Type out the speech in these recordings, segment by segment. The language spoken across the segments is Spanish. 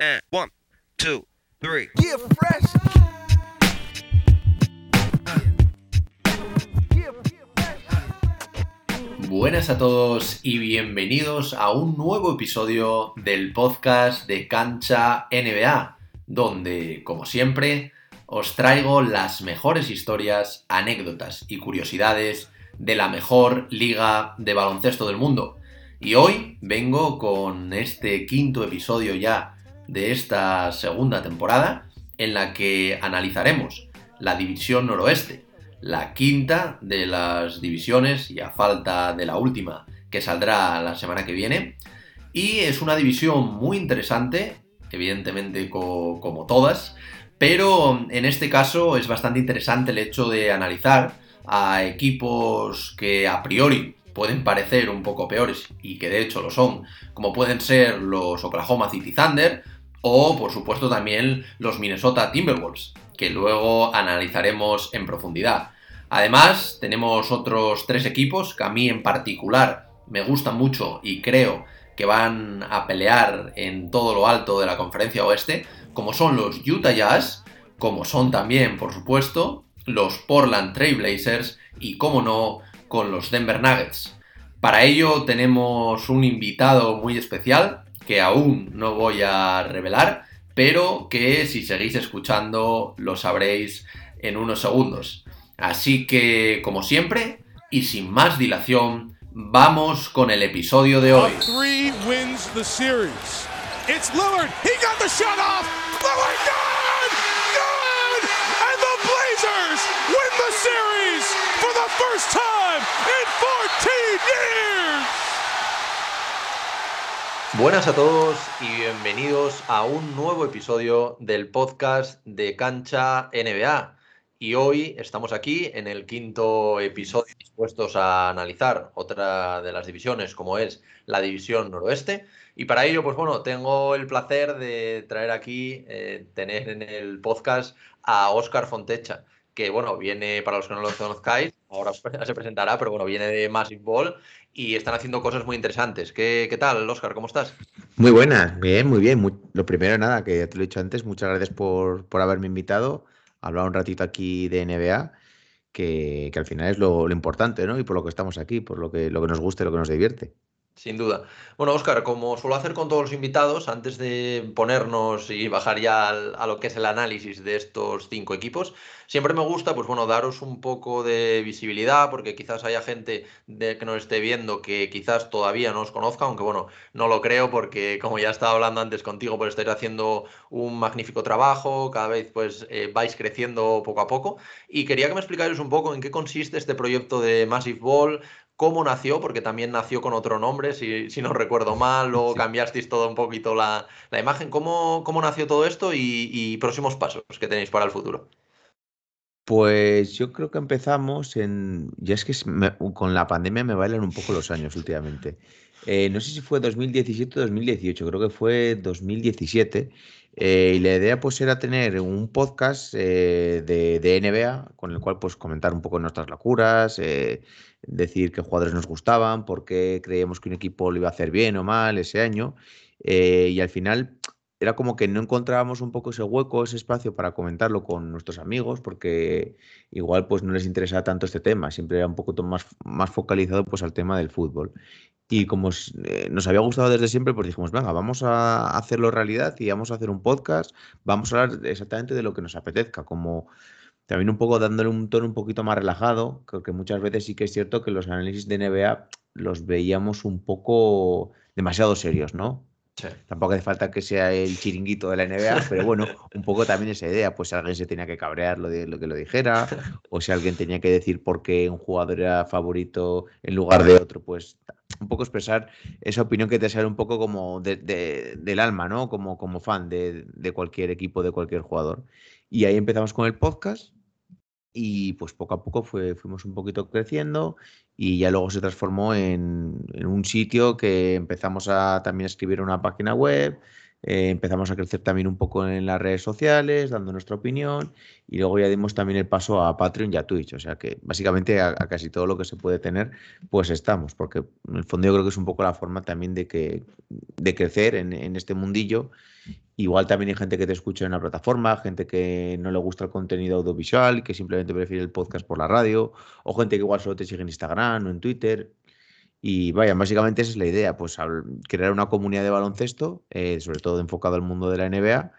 and one, two, three. Fresh. Buenas a todos y bienvenidos a un nuevo episodio del podcast de Cancha NBA, donde, como siempre, os traigo las mejores historias, anécdotas y curiosidades de la mejor liga de baloncesto del mundo. Y hoy vengo con este quinto episodio ya de esta segunda temporada en la que analizaremos la división noroeste, la quinta de las divisiones y a falta de la última que saldrá la semana que viene. Y es una división muy interesante, evidentemente como todas, pero en este caso es bastante interesante el hecho de analizar a equipos que a priori pueden parecer un poco peores y que de hecho lo son, como pueden ser los Oklahoma City Thunder o por supuesto también los Minnesota Timberwolves, que luego analizaremos en profundidad. Además, tenemos otros tres equipos que a mí en particular me gustan mucho y creo que van a pelear en todo lo alto de la conferencia oeste, como son los Utah Jazz, como son también, por supuesto, los Portland Trail Blazers y, como no, con los Denver Nuggets. Para ello tenemos un invitado muy especial que aún no voy a revelar, pero que si seguís escuchando lo sabréis en unos segundos. Así que, como siempre, y sin más dilación, vamos con el episodio de hoy. Buenas a todos y bienvenidos a un nuevo episodio del podcast de Cancha NBA. Y hoy estamos aquí en el quinto episodio dispuestos a analizar otra de las divisiones como es la división noroeste. Y para ello, pues bueno, tengo el placer de traer aquí, eh, tener en el podcast a Óscar Fontecha que bueno, viene, para los que no lo conozcáis, ahora se presentará, pero bueno, viene de Massive Ball y están haciendo cosas muy interesantes. ¿Qué, qué tal, Oscar? ¿Cómo estás? Muy buenas, bien, muy bien. lo primero, nada, que ya te lo he dicho antes, muchas gracias por, por haberme invitado hablar un ratito aquí de NBA, que, que al final es lo, lo, importante, ¿no? Y por lo que estamos aquí, por lo que, lo que nos gusta y lo que nos divierte. Sin duda. Bueno, Oscar, como suelo hacer con todos los invitados, antes de ponernos y bajar ya a lo que es el análisis de estos cinco equipos, siempre me gusta, pues bueno, daros un poco de visibilidad, porque quizás haya gente de, que nos esté viendo que quizás todavía no os conozca, aunque bueno, no lo creo, porque como ya estaba hablando antes contigo, pues estáis haciendo un magnífico trabajo, cada vez pues eh, vais creciendo poco a poco, y quería que me explicáis un poco en qué consiste este proyecto de Massive Ball, cómo nació, porque también nació con otro nombre, si, si no recuerdo mal, luego cambiasteis todo un poquito la, imagen. ¿Cómo, ¿Cómo, nació todo esto y, próximos pasos que tenéis para el futuro? Pues yo creo que empezamos en. Ya es que con la pandemia me bailan un poco los años últimamente. Eh, no sé si fue 2017 o 2018, creo que fue 2017. Eh, y la idea pues era tener un podcast eh, de, de, NBA con el cual pues comentar un poco nuestras locuras, decir qué jugadores nos gustaban, por qué creíamos que un equipo lo iba a hacer bien o mal ese año. Eh, y al final era como que no encontrábamos un poco ese hueco, ese espacio para comentarlo con nuestros amigos, porque igual pues no les interesaba tanto este tema, siempre era un poco más, más focalizado pues al tema del fútbol. Y como eh, nos había gustado desde siempre, pues dijimos, venga, vamos a hacerlo realidad y vamos a hacer un podcast, vamos a hablar exactamente de lo que nos apetezca, como también un poco dándole un tono un poquito más relajado, creo que muchas veces sí que es cierto que los análisis de NBA los veíamos un poco demasiado serios, ¿no? Tampoco hace falta que sea el chiringuito de la NBA, pero bueno, un poco también esa idea, pues si alguien se tenía que cabrear lo de lo que lo dijera, o si alguien tenía que decir por qué un jugador era favorito en lugar de otro, pues un poco expresar esa opinión que te sale un poco como del alma, ¿no? Como, como fan de, de cualquier equipo, de cualquier jugador. Y ahí empezamos con el podcast y pues poco a poco fue, fuimos un poquito creciendo y ya luego se transformó en, un sitio que empezamos a también escribir una página web, eh, empezamos a crecer también un poco en las redes sociales, dando nuestra opinión, y luego ya dimos también el paso a Patreon y a Twitch. O sea que básicamente a, casi todo lo que se puede tener, pues estamos, porque en el fondo yo creo que es un poco la forma también de, que, de crecer en, en este mundillo. Igual también hay gente que te escucha en una plataforma, gente que no le gusta el contenido audiovisual, que simplemente prefiere el podcast por la radio, o gente que igual solo te sigue en Instagram o en Twitter. Y vaya, básicamente esa es la idea, pues crear una comunidad de baloncesto, eh, sobre todo enfocado al mundo de la NBA,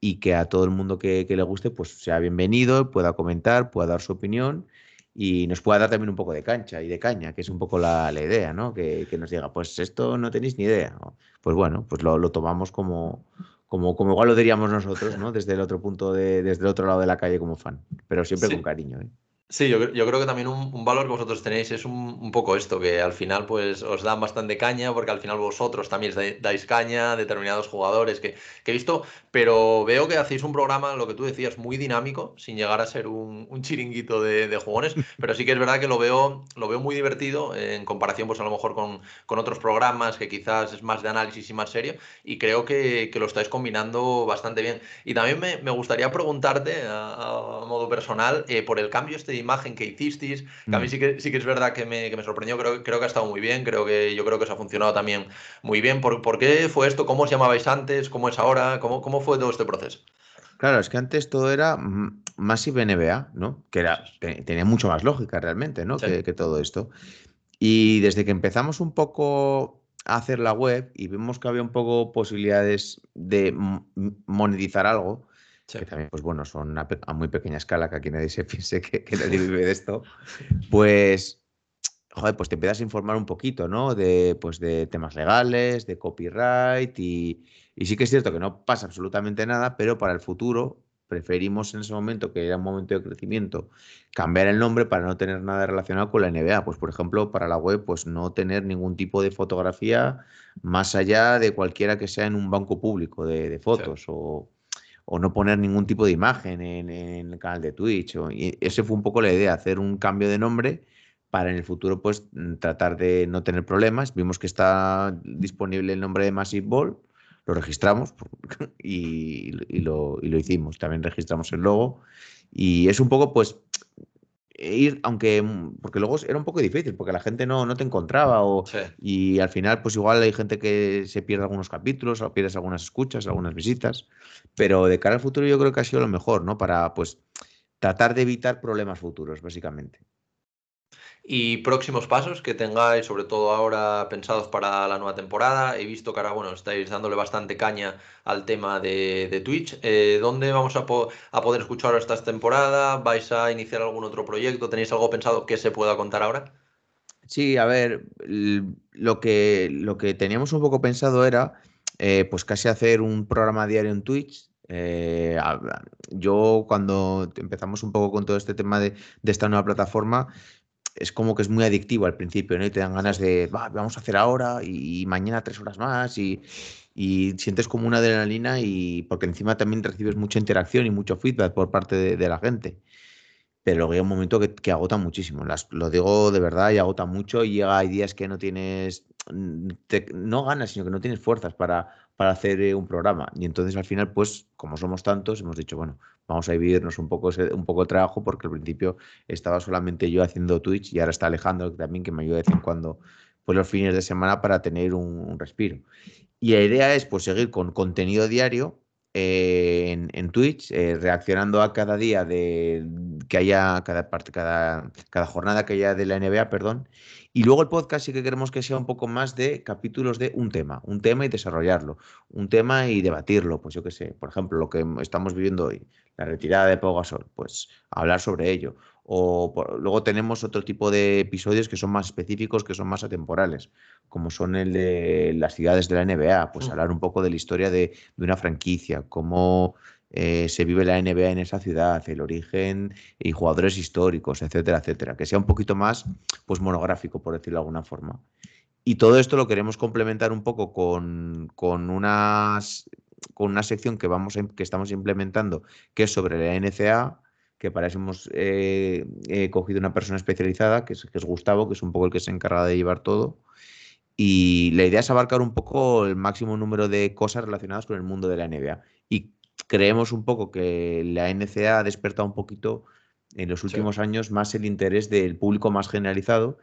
y que a todo el mundo que, le guste, pues sea bienvenido, pueda comentar, pueda dar su opinión y nos pueda dar también un poco de cancha y de caña, que es un poco la, idea, ¿no? Que, nos diga, pues esto no tenéis ni idea. Pues bueno, pues lo, lo tomamos como, como, como igual lo diríamos nosotros, ¿no? Desde el otro punto de, desde el otro lado de la calle como fan, pero siempre con cariño, ¿eh? Sí, yo, yo, creo que también un, valor que vosotros tenéis es un, poco esto, que al final pues os dan bastante caña, porque al final vosotros también dais caña a determinados jugadores que, que, he visto, pero veo que hacéis un programa, lo que tú decías, muy dinámico, sin llegar a ser un, chiringuito de, jugones, pero sí que es verdad que lo veo, lo veo muy divertido en comparación pues a lo mejor con, con otros programas que quizás es más de análisis y más serio, y creo que, que lo estáis combinando bastante bien. Y también me, me gustaría preguntarte a, modo personal eh, por el cambio este imagen que hicisteis, que a mí mm. sí que, sí que es verdad que me, que me sorprendió, creo, creo que ha estado muy bien, creo que yo creo que os ha funcionado también muy bien. ¿Por, por qué fue esto? ¿Cómo os llamabais antes? ¿Cómo es ahora? ¿Cómo, cómo fue todo este proceso? Claro, es que antes todo era Massive NBA, ¿no? Que era, tenía mucho más lógica realmente, ¿no? Que, que, todo esto. Y desde que empezamos un poco a hacer la web y vimos que había un poco posibilidades de monetizar algo, que también, pues bueno, son a, muy pequeña escala, que aquí nadie se piense que, nadie vive de esto, pues, joder, pues te empiezas a informar un poquito, ¿no? De, pues de temas legales, de copyright y, y sí que es cierto que no pasa absolutamente nada, pero para el futuro preferimos en ese momento, que era un momento de crecimiento, cambiar el nombre para no tener nada relacionado con la NBA. Pues, por ejemplo, para la web, pues no tener ningún tipo de fotografía más allá de cualquiera que sea en un banco público de, fotos o o no poner ningún tipo de imagen en, el canal de Twitch. O, y ese fue un poco la idea, hacer un cambio de nombre para en el futuro pues tratar de no tener problemas. Vimos que está disponible el nombre de Massive Ball, lo registramos y, lo, y lo hicimos. También registramos el logo y es un poco pues ir, aunque, mm, porque luego era un poco difícil, porque la gente no, no te encontraba o, y al final pues igual hay gente que se pierde algunos capítulos o pierdes algunas escuchas, algunas visitas, pero de cara al futuro yo creo que ha sido lo mejor, ¿no? Para pues tratar de evitar problemas futuros, básicamente y próximos pasos que tengáis, sobre todo ahora pensados para la nueva temporada. He visto que ahora, bueno, estáis dándole bastante caña al tema de, Twitch. Eh, ¿Dónde vamos a, poder escuchar esta temporada? ¿Vais a iniciar algún otro proyecto? ¿Tenéis algo pensado que se pueda contar ahora? Sí, a ver, lo que, lo que teníamos un poco pensado era, eh, pues casi hacer un programa diario en Twitch, eh, yo cuando empezamos un poco con todo este tema de, esta nueva plataforma, es como que es muy adictivo al principio, ¿no? Y te dan ganas de, vamos a hacer ahora y, mañana tres horas más y, sientes como una adrenalina y porque encima también recibes mucha interacción y mucho feedback por parte de, la gente. Pero luego llega un momento que, agota muchísimo, Las, lo digo de verdad y agota mucho y llega, hay días que no tienes, no ganas, sino que no tienes fuerzas para, para hacer eh, un programa. Y entonces al final, pues como somos tantos, hemos dicho, bueno, vamos a dividirnos un poco, un poco el trabajo porque al principio estaba solamente yo haciendo Twitch y ahora está Alejandro también que me ayuda de vez en cuando pues los fines de semana para tener un, respiro. Y la idea es pues seguir con contenido diario eh, en, en, Twitch, eh, reaccionando a cada día de que haya cada parte, cada, cada jornada que haya de la NBA, perdón, y luego el podcast sí que queremos que sea un poco más de capítulos de un tema, un tema y desarrollarlo, un tema y debatirlo. Pues yo qué sé, por ejemplo, lo que estamos viviendo hoy, la retirada de Pau Gasol, pues hablar sobre ello. O luego tenemos otro tipo de episodios que son más específicos, que son más atemporales, como son el de las ciudades de la NBA, pues mm. hablar un poco de la historia de, de una franquicia, cómo eh, se vive la NBA en esa ciudad, el origen y jugadores históricos, etcétera, etcétera. Que sea un poquito más pues, monográfico, por decirlo de alguna forma. Y todo esto lo queremos complementar un poco con, con, unas, con una sección que, vamos que estamos implementando, que es sobre la NCA, que para eso hemos eh, cogido una persona especializada, que es, que es Gustavo, que es un poco el que se encarga de llevar todo Y la idea es abarcar un poco el máximo número de cosas relacionadas con el mundo de la NBA. Creemos un poco que la NCA ha despertado un poquito en los últimos años más el interés del público más generalizado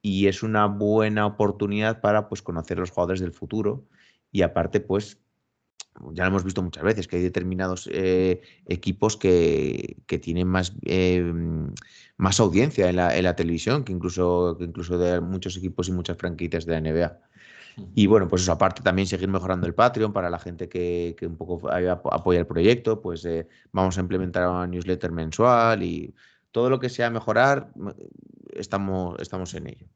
y es una buena oportunidad para pues, conocer los jugadores del futuro y aparte pues ya lo hemos visto muchas veces, que hay determinados eh, equipos que, tienen más, eh, más audiencia en la, en la, televisión que incluso, que incluso de muchos equipos y muchas franquicias de la NBA. Y bueno, pues eso, aparte también seguir mejorando el Patreon para la gente que, un poco apoya el proyecto, pues eh, vamos a implementar una newsletter mensual y todo lo que sea mejorar, estamos, estamos en ello.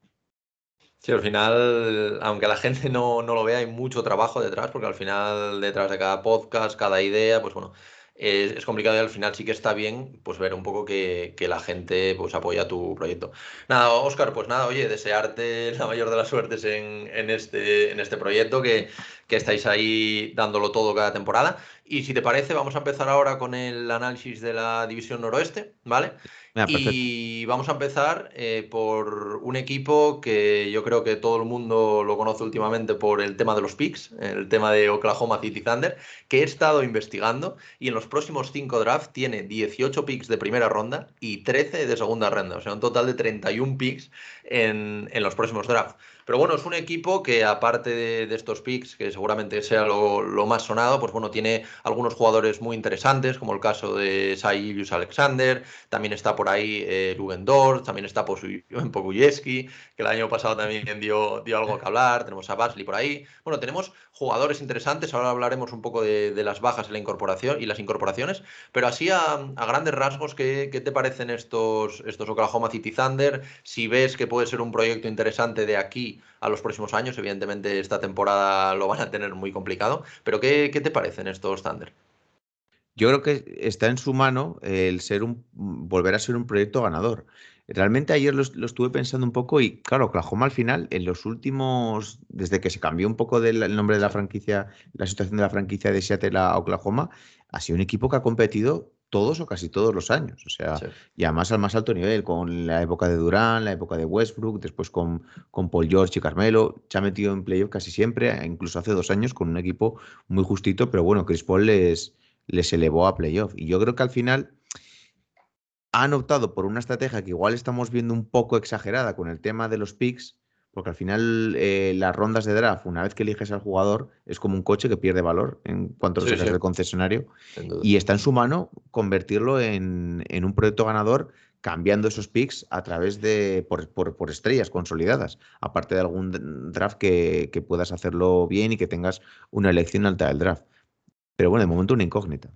Sí, al final, aunque la gente no, no lo vea, hay mucho trabajo detrás, porque al final detrás de cada podcast, cada idea, pues bueno, es, complicado y al final sí que está bien pues ver un poco que, la gente pues apoya tu proyecto. Nada, Oscar, pues nada, oye, desearte la mayor de las suertes en, este, en este proyecto, que, que estáis ahí dándolo todo cada temporada. Y si te parece, vamos a empezar ahora con el análisis de la división noroeste, ¿vale? Y vamos a empezar eh, por un equipo que yo creo que todo el mundo lo conoce últimamente por el tema de los picks, el tema de Oklahoma City Thunder, que he estado investigando y en los próximos cinco drafts tiene 18 picks de primera ronda y 13 de segunda ronda, o sea, un total de 31 picks en, en los próximos drafts. Pero bueno, es un equipo que aparte de, estos picks, que seguramente sea lo, más sonado, pues bueno, tiene algunos jugadores muy interesantes, como el caso de Sai Alexander, también está por ahí eh, Lugendorf, también está Pokuyevsky, que el año pasado también dio, dio algo que hablar, tenemos a Basley por ahí. Bueno, tenemos jugadores interesantes, ahora hablaremos un poco de, las bajas y la incorporación y las incorporaciones, pero así a, grandes rasgos, ¿qué, te parecen estos, estos Oklahoma City Thunder? Si ves que puede ser un proyecto interesante de aquí a los próximos años. Evidentemente esta temporada lo van a tener muy complicado. Pero ¿qué, qué te parecen estos Thunder? Yo creo que está en su mano el ser un volver a ser un proyecto ganador. Realmente ayer lo, estuve pensando un poco y claro, Oklahoma al final, en los últimos, desde que se cambió un poco el nombre de la franquicia, la situación de la franquicia de Seattle a Oklahoma, ha sido un equipo que ha competido todos o casi todos los años. O sea, y además al más alto nivel, con la época de Durán, la época de Westbrook, después con, con Paul George y Carmelo. Se ha metido en playoff casi siempre, incluso hace dos años con un equipo muy justito, pero bueno, Chris Paul les, les elevó a playoff. Y yo creo que al final han optado por una estrategia que igual estamos viendo un poco exagerada con el tema de los picks, porque al final eh, las rondas de draft, una vez que eliges al jugador, es como un coche que pierde valor en cuanto lo sacas del concesionario. Y está en su mano convertirlo en, un proyecto ganador cambiando esos picks a través de por, estrellas consolidadas, aparte de algún draft que, que, puedas hacerlo bien y que tengas una elección alta del draft. Pero bueno, de momento una incógnita.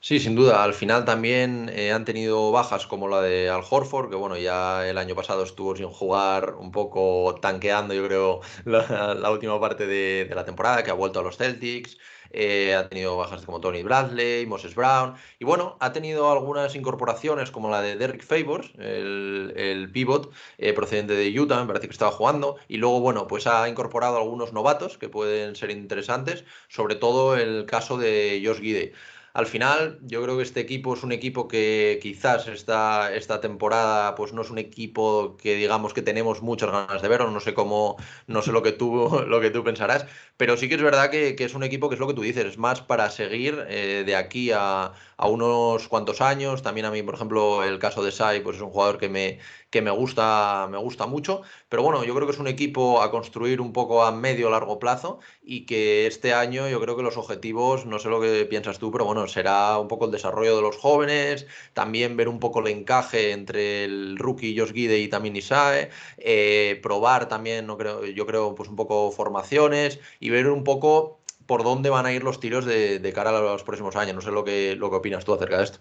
Sí, sin duda. Al final también eh, han tenido bajas como la de Al Horford, que bueno, ya el año pasado estuvo sin jugar, un poco tanqueando, yo creo, la, última parte de, la temporada, que ha vuelto a los Celtics. Eh, ha tenido bajas como Tony Bradley, Moses Brown. Y bueno, ha tenido algunas incorporaciones como la de Derrick Favors, el, pivot eh, procedente de Utah, me parece que estaba jugando. Y luego, bueno, pues ha incorporado algunos novatos que pueden ser interesantes, sobre todo el caso de Josh Gide. Al final, yo creo que este equipo es un equipo que quizás esta, esta temporada pues no es un equipo que digamos que tenemos muchas ganas de ver, o no sé cómo, no sé lo que tú, lo que tú pensarás, pero sí que es verdad que, es un equipo que es lo que tú dices, es más para seguir eh, de aquí a, a unos cuantos años. También a mí, por ejemplo, el caso de Sai, pues es un jugador que me, que me gusta, me gusta mucho. Pero bueno, yo creo que es un equipo a construir un poco a medio largo plazo y que este año yo creo que los objetivos, no sé lo que piensas tú, pero bueno, será un poco el desarrollo de los jóvenes, también ver un poco el encaje entre el rookie Josh Gide y también Isae, eh, probar también, no creo, yo creo, pues un poco formaciones y ver un poco por dónde van a ir los tiros de, cara a los próximos años. No sé lo que, lo que opinas tú acerca de esto.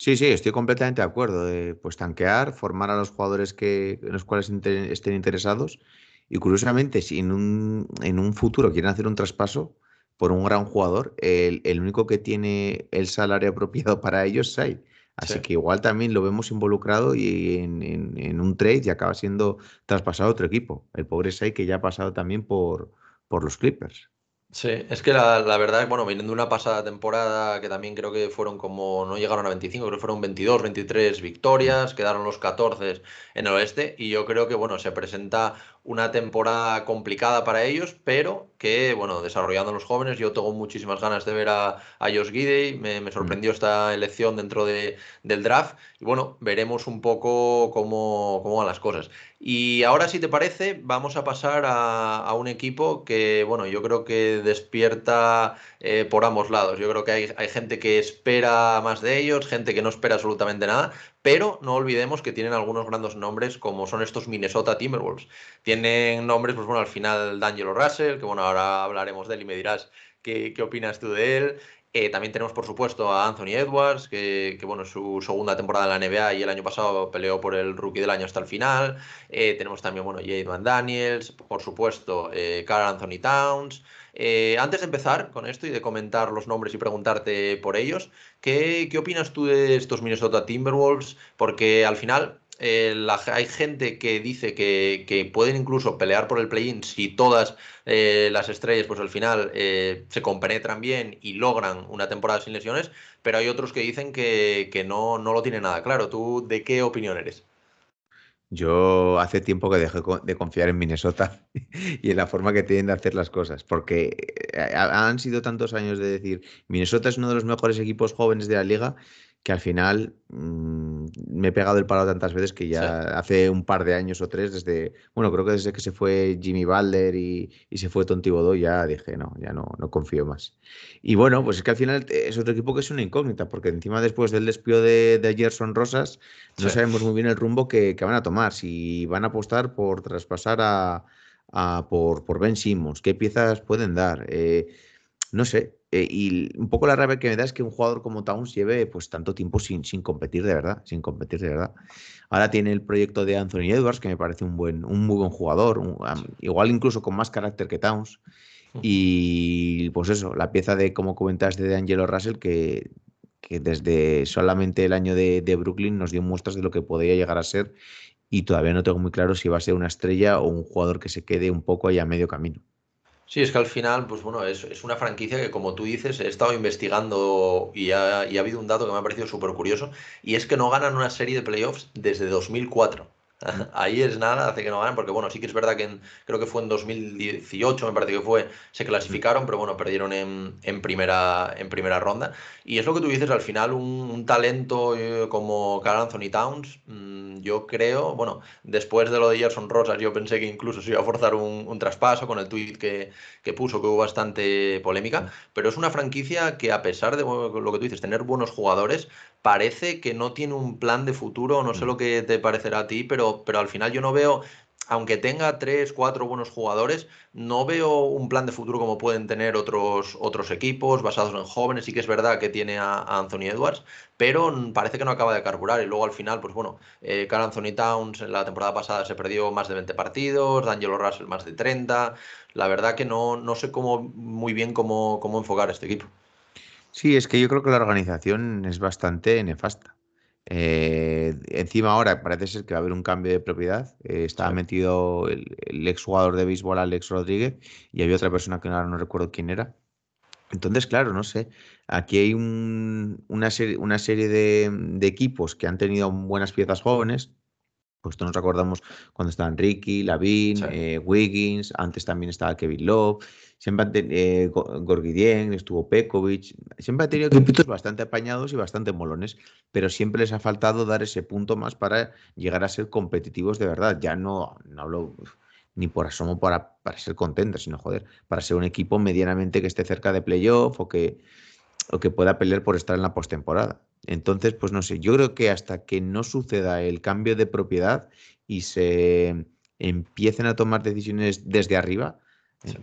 Sí, sí, estoy completamente de acuerdo. pues tanquear, formar a los jugadores que, en los cuales estén interesados. Y curiosamente, si en un, en un futuro quieren hacer un traspaso por un gran jugador, el, único que tiene el salario apropiado para ellos es Sai. Así que igual también lo vemos involucrado y en, en, un trade y acaba siendo traspasado a otro equipo. El pobre Sai que ya ha pasado también por, por los Clippers. Sí, es que la, la verdad, bueno, viniendo de una pasada temporada que también creo que fueron como, no llegaron a 25, creo que fueron 22, 23 victorias, quedaron los 14 en el oeste y yo creo que, bueno, se presenta una temporada complicada para ellos, pero que, bueno, desarrollando a los jóvenes, yo tengo muchísimas ganas de ver a, a Josh Gidey, me, me, sorprendió esta elección dentro de, del draft, y bueno, veremos un poco cómo, cómo van las cosas. Y ahora, si te parece, vamos a pasar a, a un equipo que, bueno, yo creo que despierta eh, por ambos lados. Yo creo que hay, hay gente que espera más de ellos, gente que no espera absolutamente nada, pero no olvidemos que tienen algunos grandes nombres como son estos Minnesota Timberwolves. Tienen nombres, pues bueno, al final D'Angelo Russell, que bueno, ahora hablaremos de él y me dirás qué, qué opinas tú de él. Eh, también tenemos, por supuesto, a Anthony Edwards, que, que, bueno, su segunda temporada en la NBA y el año pasado peleó por el rookie del año hasta el final. Eh, tenemos también, bueno, Jade Van Daniels, por supuesto, eh, Carl Anthony Towns. Eh, antes de empezar con esto y de comentar los nombres y preguntarte por ellos, ¿qué, qué opinas tú de estos Minnesota Timberwolves? Porque al final eh, hay gente que dice que, que, pueden incluso pelear por el play-in si todas eh, las estrellas, pues al final se compenetran bien y logran una temporada sin lesiones, pero hay otros que dicen que, que no, no, lo tienen nada claro. ¿Tú de qué opinión eres? Yo hace tiempo que dejé de confiar en Minnesota y en la forma que tienen de hacer las cosas, porque han sido tantos años de decir, Minnesota es uno de los mejores equipos jóvenes de la liga que al final mmm, me he pegado el palo tantas veces que ya sí. hace un par de años o tres, desde, bueno, creo que desde que se fue Jimmy Balder y, y se fue Tonti Bodó, ya dije, no, ya no, no confío más. Y bueno, pues es que al final es otro equipo que es una incógnita, porque encima después del despido de, de Gerson Rosas, no sí. sabemos muy bien el rumbo que, que, van a tomar, si van a apostar por traspasar a, a por, por Ben Simmons, qué piezas pueden dar. Eh, no sé, eh, y un poco la rabia que me da es que un jugador como Towns lleve pues tanto tiempo sin, sin competir de verdad, sin competir de verdad. Ahora tiene el proyecto de Anthony Edwards, que me parece un buen, un muy buen jugador, un, um, igual incluso con más carácter que Towns. Y pues eso, la pieza de, como comentaste, de Angelo Russell, que, que desde solamente el año de, de Brooklyn nos dio muestras de lo que podría llegar a ser. Y todavía no tengo muy claro si va a ser una estrella o un jugador que se quede un poco ahí a medio camino. Sí, es que al final, pues bueno, es, es, una franquicia que, como tú dices, he estado investigando y ha, y ha habido un dato que me ha parecido súper curioso, y es que no ganan una serie de playoffs desde 2004. Ahí es nada, hace que no ganen, porque bueno, sí que es verdad que en, creo que fue en 2018, me parece que fue, se clasificaron, pero bueno, perdieron en, en, primera, en primera ronda. Y es lo que tú dices, al final un, un talento eh, como Carl Anthony Towns, mmm, yo creo, bueno, después de lo de Gerson Rosas, yo pensé que incluso se iba a forzar un, un traspaso con el tweet que, que, puso, que hubo bastante polémica, pero es una franquicia que a pesar de lo que tú dices, tener buenos jugadores, parece que no tiene un plan de futuro, no sé lo que te parecerá a ti, pero, pero al final yo no veo aunque tenga tres, cuatro buenos jugadores, no veo un plan de futuro como pueden tener otros, otros equipos basados en jóvenes. Sí que es verdad que tiene a, a Anthony Edwards, pero parece que no acaba de carburar. Y luego al final, pues bueno, eh, Carl Anthony Towns en la temporada pasada se perdió más de 20 partidos, D'Angelo Russell más de 30. La verdad que no, no sé cómo, muy bien cómo, cómo enfocar este equipo. Sí, es que yo creo que la organización es bastante nefasta. Eh, encima ahora parece ser que va a haber un cambio de propiedad. Eh, estaba sí. metido el, el exjugador de béisbol Alex Rodríguez y había otra persona que ahora no recuerdo quién era. Entonces, claro, no sé. Aquí hay un, una, serie, una serie de, de, equipos que han tenido buenas piezas jóvenes. Pues todos nos acordamos cuando estaban Ricky, Lavin, sí. eh, Wiggins, antes también estaba Kevin Love siempre han tenido eh, Gorgidien, estuvo Pekovic, siempre han tenido equipos bastante apañados y bastante molones, pero siempre les ha faltado dar ese punto más para llegar a ser competitivos de verdad. Ya no, no hablo ni por asomo para, para ser contentos, sino joder, para ser un equipo medianamente que esté cerca de playoff o que, o que pueda pelear por estar en la postemporada. Entonces, pues no sé, yo creo que hasta que no suceda el cambio de propiedad y se empiecen a tomar decisiones desde arriba, sí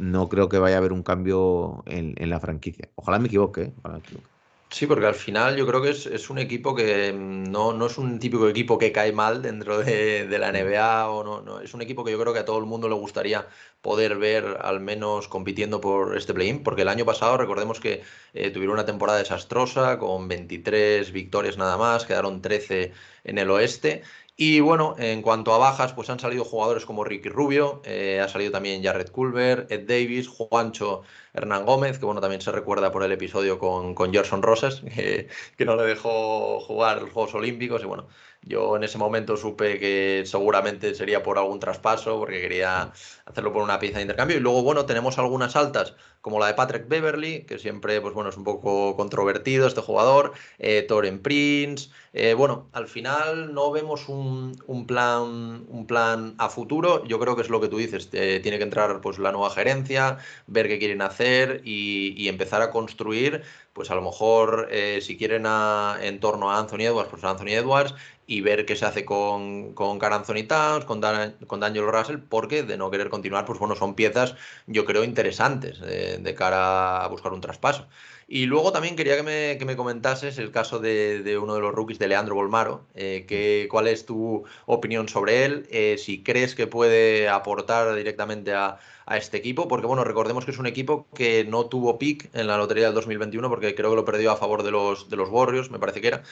no creo que vaya a haber un cambio en, en la franquicia. Ojalá me equivoque, ¿eh? Ojalá me equivoque. Sí, porque al final yo creo que es, es, un equipo que mm, no, no es un típico equipo que cae mal dentro de, de, la NBA o no, no, es un equipo que yo creo que a todo el mundo le gustaría poder ver al menos compitiendo por este play-in, porque el año pasado recordemos que eh, tuvieron una temporada desastrosa con 23 victorias nada más, quedaron 13 en el oeste y bueno, en cuanto a bajas, pues han salido jugadores como Ricky Rubio, eh, ha salido también Jared Culver, Ed Davis, Juancho Hernán Gómez, que bueno, también se recuerda por el episodio con, con Gerson Rosas, que, que, no le dejó jugar los Juegos Olímpicos. Y bueno, Yo en ese momento supe que seguramente sería por algún traspaso, porque quería hacerlo por una pieza de intercambio. Y luego, bueno, tenemos algunas altas, como la de Patrick Beverly, que siempre, pues bueno, es un poco controvertido este jugador, eh, Toren Prince. Eh, bueno, al final no vemos un, plan, un plan a futuro. Yo creo que es lo que tú dices. Eh, tiene que entrar pues la nueva gerencia, ver qué quieren hacer y empezar a construir pues a lo mejor eh, si quieren en torno a Anthony Edwards, pues a Anthony Edwards y ver qué se hace con, con Car Anthony Towns, con, Dan, con Daniel Russell, porque de no querer continuar, pues bueno, son piezas yo creo interesantes de, cara a buscar un traspaso. Y luego también quería que me, que me comentases el caso de, uno de los rookies, de Leandro Bolmaro. Eh, que, ¿Cuál es tu opinión sobre él? Eh, si crees que puede aportar directamente a, a este equipo, porque bueno, recordemos que es un equipo que no tuvo pick en la lotería del 2021, porque creo que lo perdió a favor de los, de los Warriors, me parece que era.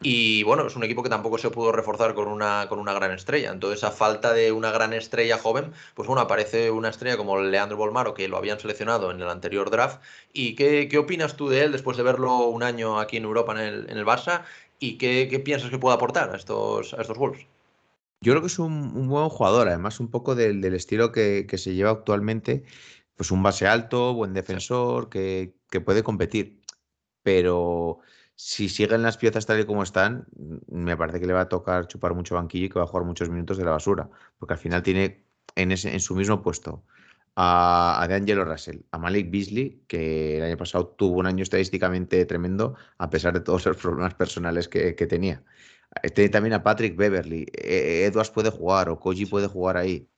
Y bueno, es un equipo que tampoco se pudo reforzar con una, con una gran estrella. Entonces, a falta de una gran estrella joven, pues bueno, aparece una estrella como Leandro Bolmaro, que lo habían seleccionado en el anterior draft. ¿Y qué, qué opinas tú de él después de verlo un año aquí en Europa en el, en el Barça? ¿Y qué, qué piensas que puede aportar a estos, a estos Wolves? Yo creo que es un, buen jugador, además un poco del, estilo que, se lleva actualmente, pues un base alto, buen defensor, que, puede competir. Pero si siguen las piezas tal y como están, me parece que le va a tocar chupar mucho banquillo y que va a jugar muchos minutos de la basura, porque al final tiene en, ese, en su mismo puesto a, a D'Angelo Russell, a Malik Beasley, que el año pasado tuvo un año estadísticamente tremendo, a pesar de todos los problemas personales que tenía. Tiene también a Patrick Beverly. E-, Edwards puede jugar o Koji puede jugar ahí.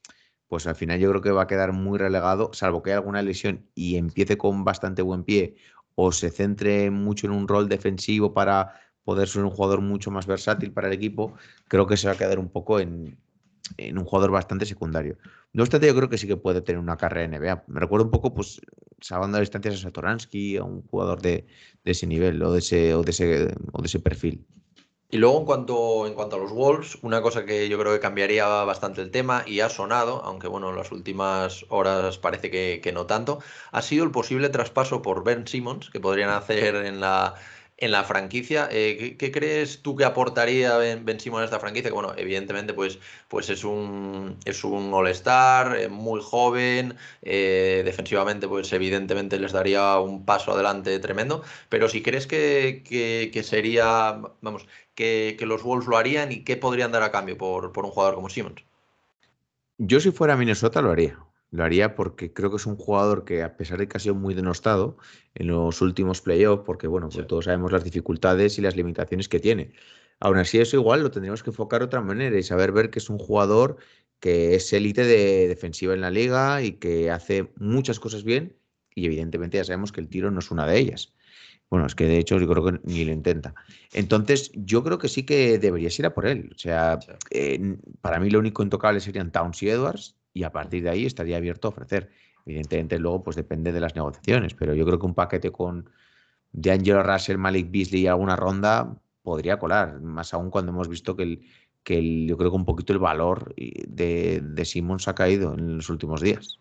Pues al final yo creo que va a quedar muy relegado, salvo que haya alguna lesión y empiece con bastante buen pie o se centre mucho en un rol defensivo para poder ser un jugador mucho más versátil para el equipo, creo que se va a quedar un poco en, un jugador bastante secundario. No obstante, yo creo que sí que puede tener una carrera en NBA. Me recuerdo un poco, pues, salvando a distancias a Satoransky, a un jugador de, de ese nivel o de ese, o de ese, o de ese perfil. Y luego en cuanto, en cuanto a los Wolves, una cosa que yo creo que cambiaría bastante el tema y ha sonado, aunque bueno, en las últimas horas parece que, que no tanto, ha sido el posible traspaso por Ben Simmons que podrían hacer en la, en la franquicia. Eh, ¿qué, crees tú que aportaría Ben, ben Simon a esta franquicia? Que bueno, evidentemente pues, pues es un, es un all-star, eh, muy joven, eh, defensivamente pues evidentemente les daría un paso adelante tremendo, pero si crees que, que, sería, vamos, que, que, los Wolves lo harían y qué podrían dar a cambio por, por un jugador como Simmons. Yo si fuera Minnesota lo haría. Lo haría porque creo que es un jugador que, a pesar de que ha sido muy denostado en los últimos playoffs, porque bueno, pues todos sabemos las dificultades y las limitaciones que tiene. Aún así, eso igual lo tendríamos que enfocar de otra manera y saber ver que es un jugador que es élite de defensiva en la liga y que hace muchas cosas bien y evidentemente ya sabemos que el tiro no es una de ellas. Bueno, es que de hecho yo creo que ni lo intenta. Entonces, yo creo que sí que deberías ir a por él. O sea, para mí lo único intocable serían Towns y Edwards y a partir de ahí estaría abierto a ofrecer. Evidentemente luego pues depende de las negociaciones, pero yo creo que un paquete con D'Angelo Russell, Malik Beasley y alguna ronda podría colar, más aún cuando hemos visto que, el, que yo creo que un poquito el valor de, de Simmons ha caído en los últimos días.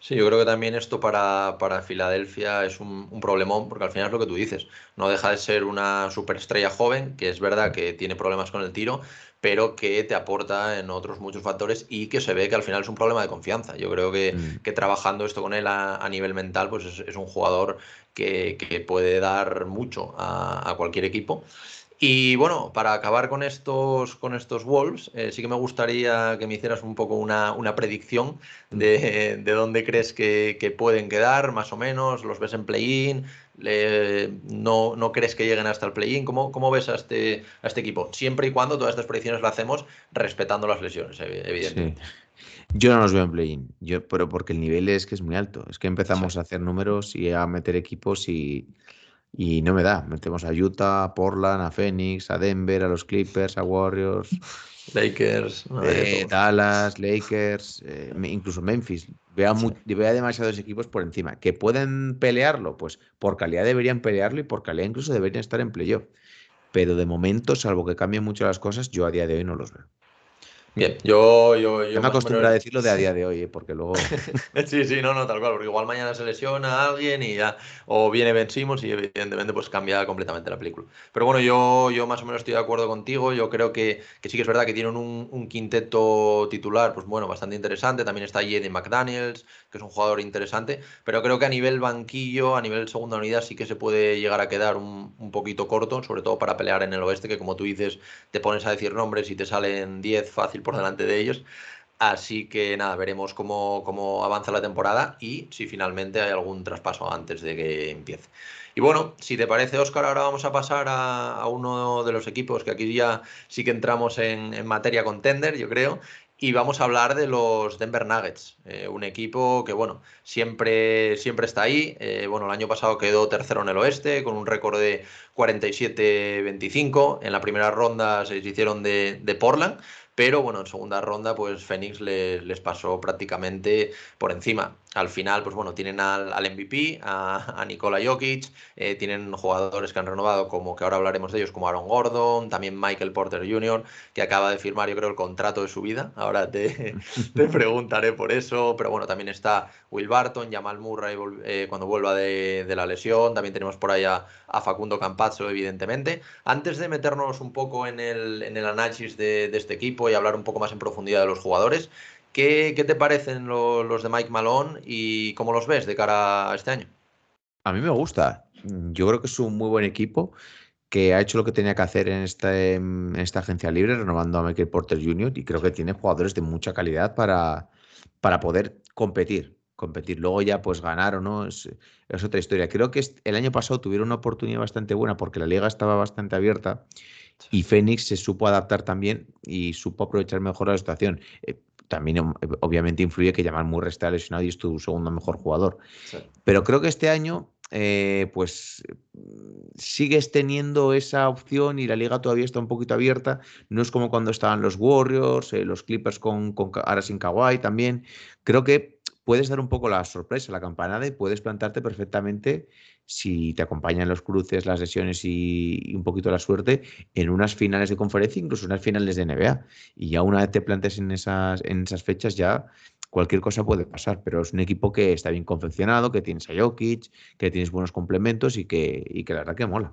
Sí, yo creo que también esto para, para Filadelfia es un, un, problemón, porque al final es lo que tú dices, no deja de ser una superestrella joven, que es verdad que tiene problemas con el tiro, pero que te aporta en otros muchos factores y que se ve que al final es un problema de confianza. Yo creo que, mm. que trabajando esto con él a, nivel mental, pues es, es un jugador que, que, puede dar mucho a, a cualquier equipo. Y bueno, para acabar con estos, con estos Wolves, eh, sí que me gustaría que me hicieras un poco una, una predicción de, de, dónde crees que, que, pueden quedar, más o menos. ¿Los ves en play-in? No, ¿No crees que lleguen hasta el play-in? ¿Cómo, ¿Cómo, ves a este, a este equipo? Siempre y cuando todas estas predicciones las hacemos respetando las lesiones, evidentemente. Yo no los veo en play-in, pero porque el nivel es que es muy alto. Es que empezamos a hacer números y a meter equipos y y no me da. Metemos a Utah, a Portland, a Phoenix, a Denver, a los Clippers, a Warriors. Lakers, eh, Dallas, Lakers, eh, incluso Memphis. Vea, demasiados equipos por encima. ¿Que pueden pelearlo? Pues por calidad deberían pelearlo y por calidad incluso deberían estar en playoff. Pero de momento, salvo que cambien mucho las cosas, yo a día de hoy no los veo. Bien, yo, yo, yo me acostumbro a decirlo de a día de hoy, ¿eh? porque luego. sí, sí, no, no, tal cual, porque igual mañana se lesiona alguien y ya, o viene Ben Simmons y evidentemente pues cambia completamente la película. Pero bueno, yo, yo más o menos estoy de acuerdo contigo, yo creo que, que sí que es verdad que tienen un, un, quinteto titular, pues bueno, bastante interesante, también está Eddie McDaniels, que es un jugador interesante, pero creo que a nivel banquillo, a nivel segunda unidad sí que se puede llegar a quedar un, un poquito corto, sobre todo para pelear en el oeste, que como tú dices, te pones a decir nombres y te salen 10 fácil por delante de ellos. Así que nada, veremos cómo, cómo, avanza la temporada y si finalmente hay algún traspaso antes de que empiece. Y bueno, si te parece, Oscar, ahora vamos a pasar a, uno de los equipos que aquí ya sí que entramos en, en materia contender, yo creo, y vamos a hablar de los Denver Nuggets, eh, un equipo que, bueno, siempre, siempre está ahí. Eh, bueno, el año pasado quedó tercero en el oeste con un récord de 47-25. En la primera ronda se hicieron de, de Portland, pero bueno, en segunda ronda, pues Phoenix les, les pasó prácticamente por encima. Al final, pues bueno, tienen al, al MVP, a, a, Nikola Jokic, eh, tienen jugadores que han renovado, como que ahora hablaremos de ellos, como Aaron Gordon, también Michael Porter Jr., que acaba de firmar, yo creo, el contrato de su vida. Ahora te, te preguntaré por eso. Pero bueno, también está Will Barton, Jamal Murray eh, cuando vuelva de, de, la lesión. También tenemos por ahí a, a, Facundo Campazzo, evidentemente. Antes de meternos un poco en el, en el análisis de, de este equipo y hablar un poco más en profundidad de los jugadores, ¿Qué, ¿Qué, te parecen los, los, de Mike Malone y cómo los ves de cara a este año? A mí me gusta. Yo creo que es un muy buen equipo que ha hecho lo que tenía que hacer en esta, en esta agencia libre, renovando a Michael Porter Jr. y creo que tiene jugadores de mucha calidad para, para poder competir. Competir. Luego ya, pues ganar o no, es, es otra historia. Creo que el año pasado tuvieron una oportunidad bastante buena porque la liga estaba bastante abierta y Phoenix se supo adaptar también y supo aprovechar mejor la situación. Eh, también obviamente influye que Jamal Murray está lesionado y es tu segundo mejor jugador. Sí. Pero creo que este año, eh, pues sigues teniendo esa opción y la liga todavía está un poquito abierta. No es como cuando estaban los Warriors, eh, los Clippers con, con ahora sin Kawhi también. Creo que puedes dar un poco la sorpresa, la campanada y puedes plantarte perfectamente si te acompañan los cruces, las lesiones y, un poquito la suerte, en unas finales de conferencia, incluso unas finales de NBA. Y ya una vez te plantes en esas, en esas fechas, ya cualquier cosa puede pasar. Pero es un equipo que está bien confeccionado, que tienes a Jokic, que tienes buenos complementos y que, y que la verdad que mola.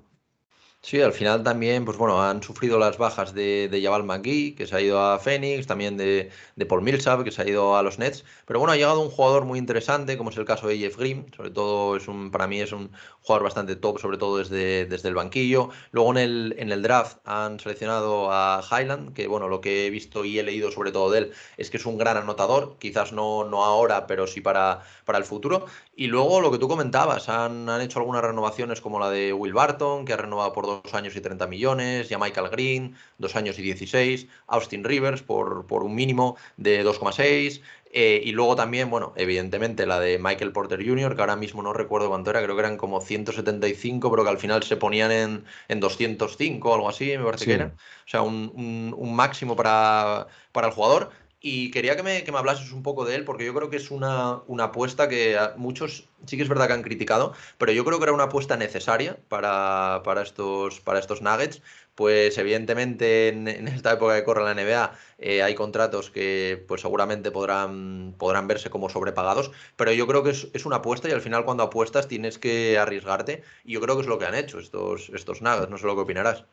Sí, al final también, pues bueno, han sufrido las bajas de, de Jabal McGee, que se ha ido a Phoenix, también de, de, Paul Millsap, que se ha ido a los Nets. Pero bueno, ha llegado un jugador muy interesante, como es el caso de Jeff Green. Sobre todo, es un, para mí es un jugador bastante top, sobre todo desde, desde el banquillo. Luego en el, en el draft han seleccionado a Highland, que bueno, lo que he visto y he leído sobre todo de él es que es un gran anotador, quizás no, no ahora, pero sí para, para el futuro. Y luego lo que tú comentabas, han, han hecho algunas renovaciones como la de Will Barton, que ha renovado por dos años y 30 millones, ya Michael Green, dos años y 16, Austin Rivers por, por un mínimo de 2,6. Eh, y luego también, bueno, evidentemente la de Michael Porter Jr., que ahora mismo no recuerdo cuánto era, creo que eran como 175, pero que al final se ponían en, en 205 o algo así, me parece sí. que era. O sea, un, un, un máximo para, para el jugador. Y quería que me, que me, hablases un poco de él, porque yo creo que es una, una, apuesta que muchos sí que es verdad que han criticado, pero yo creo que era una apuesta necesaria para, para, estos, para estos Nuggets. Pues evidentemente en, esta época que corre la NBA eh, hay contratos que pues seguramente podrán, podrán verse como sobrepagados, pero yo creo que es, es, una apuesta y al final cuando apuestas tienes que arriesgarte y yo creo que es lo que han hecho estos, estos Nuggets, no sé lo que opinarás.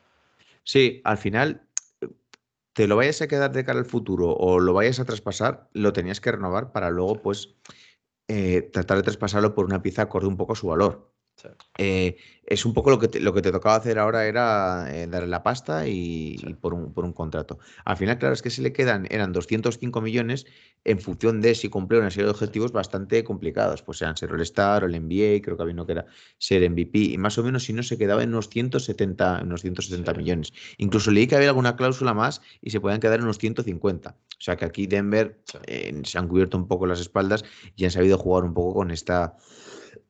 Sí, al final te lo vayas a quedar de cara al futuro o lo vayas a traspasar, lo tenías que renovar para luego, pues, eh, tratar de traspasarlo por una pieza acorde un poco a su valor. Sí. Eh, es un poco lo que te, lo que te tocaba hacer ahora era eh, darle la pasta y, sí. y por, un, por, un, contrato. Al final, claro, es que se le quedan, eran 205 millones en función de si cumple una serie de objetivos sí. bastante complicados, pues sean ser el Star o el NBA, creo que había uno que era ser MVP, y más o menos si no se quedaba en unos 170, unos 170 millones. Incluso leí que había alguna cláusula más y se podían quedar en unos 150. O sea que aquí Denver eh, se han cubierto un poco las espaldas y han sabido jugar un poco con esta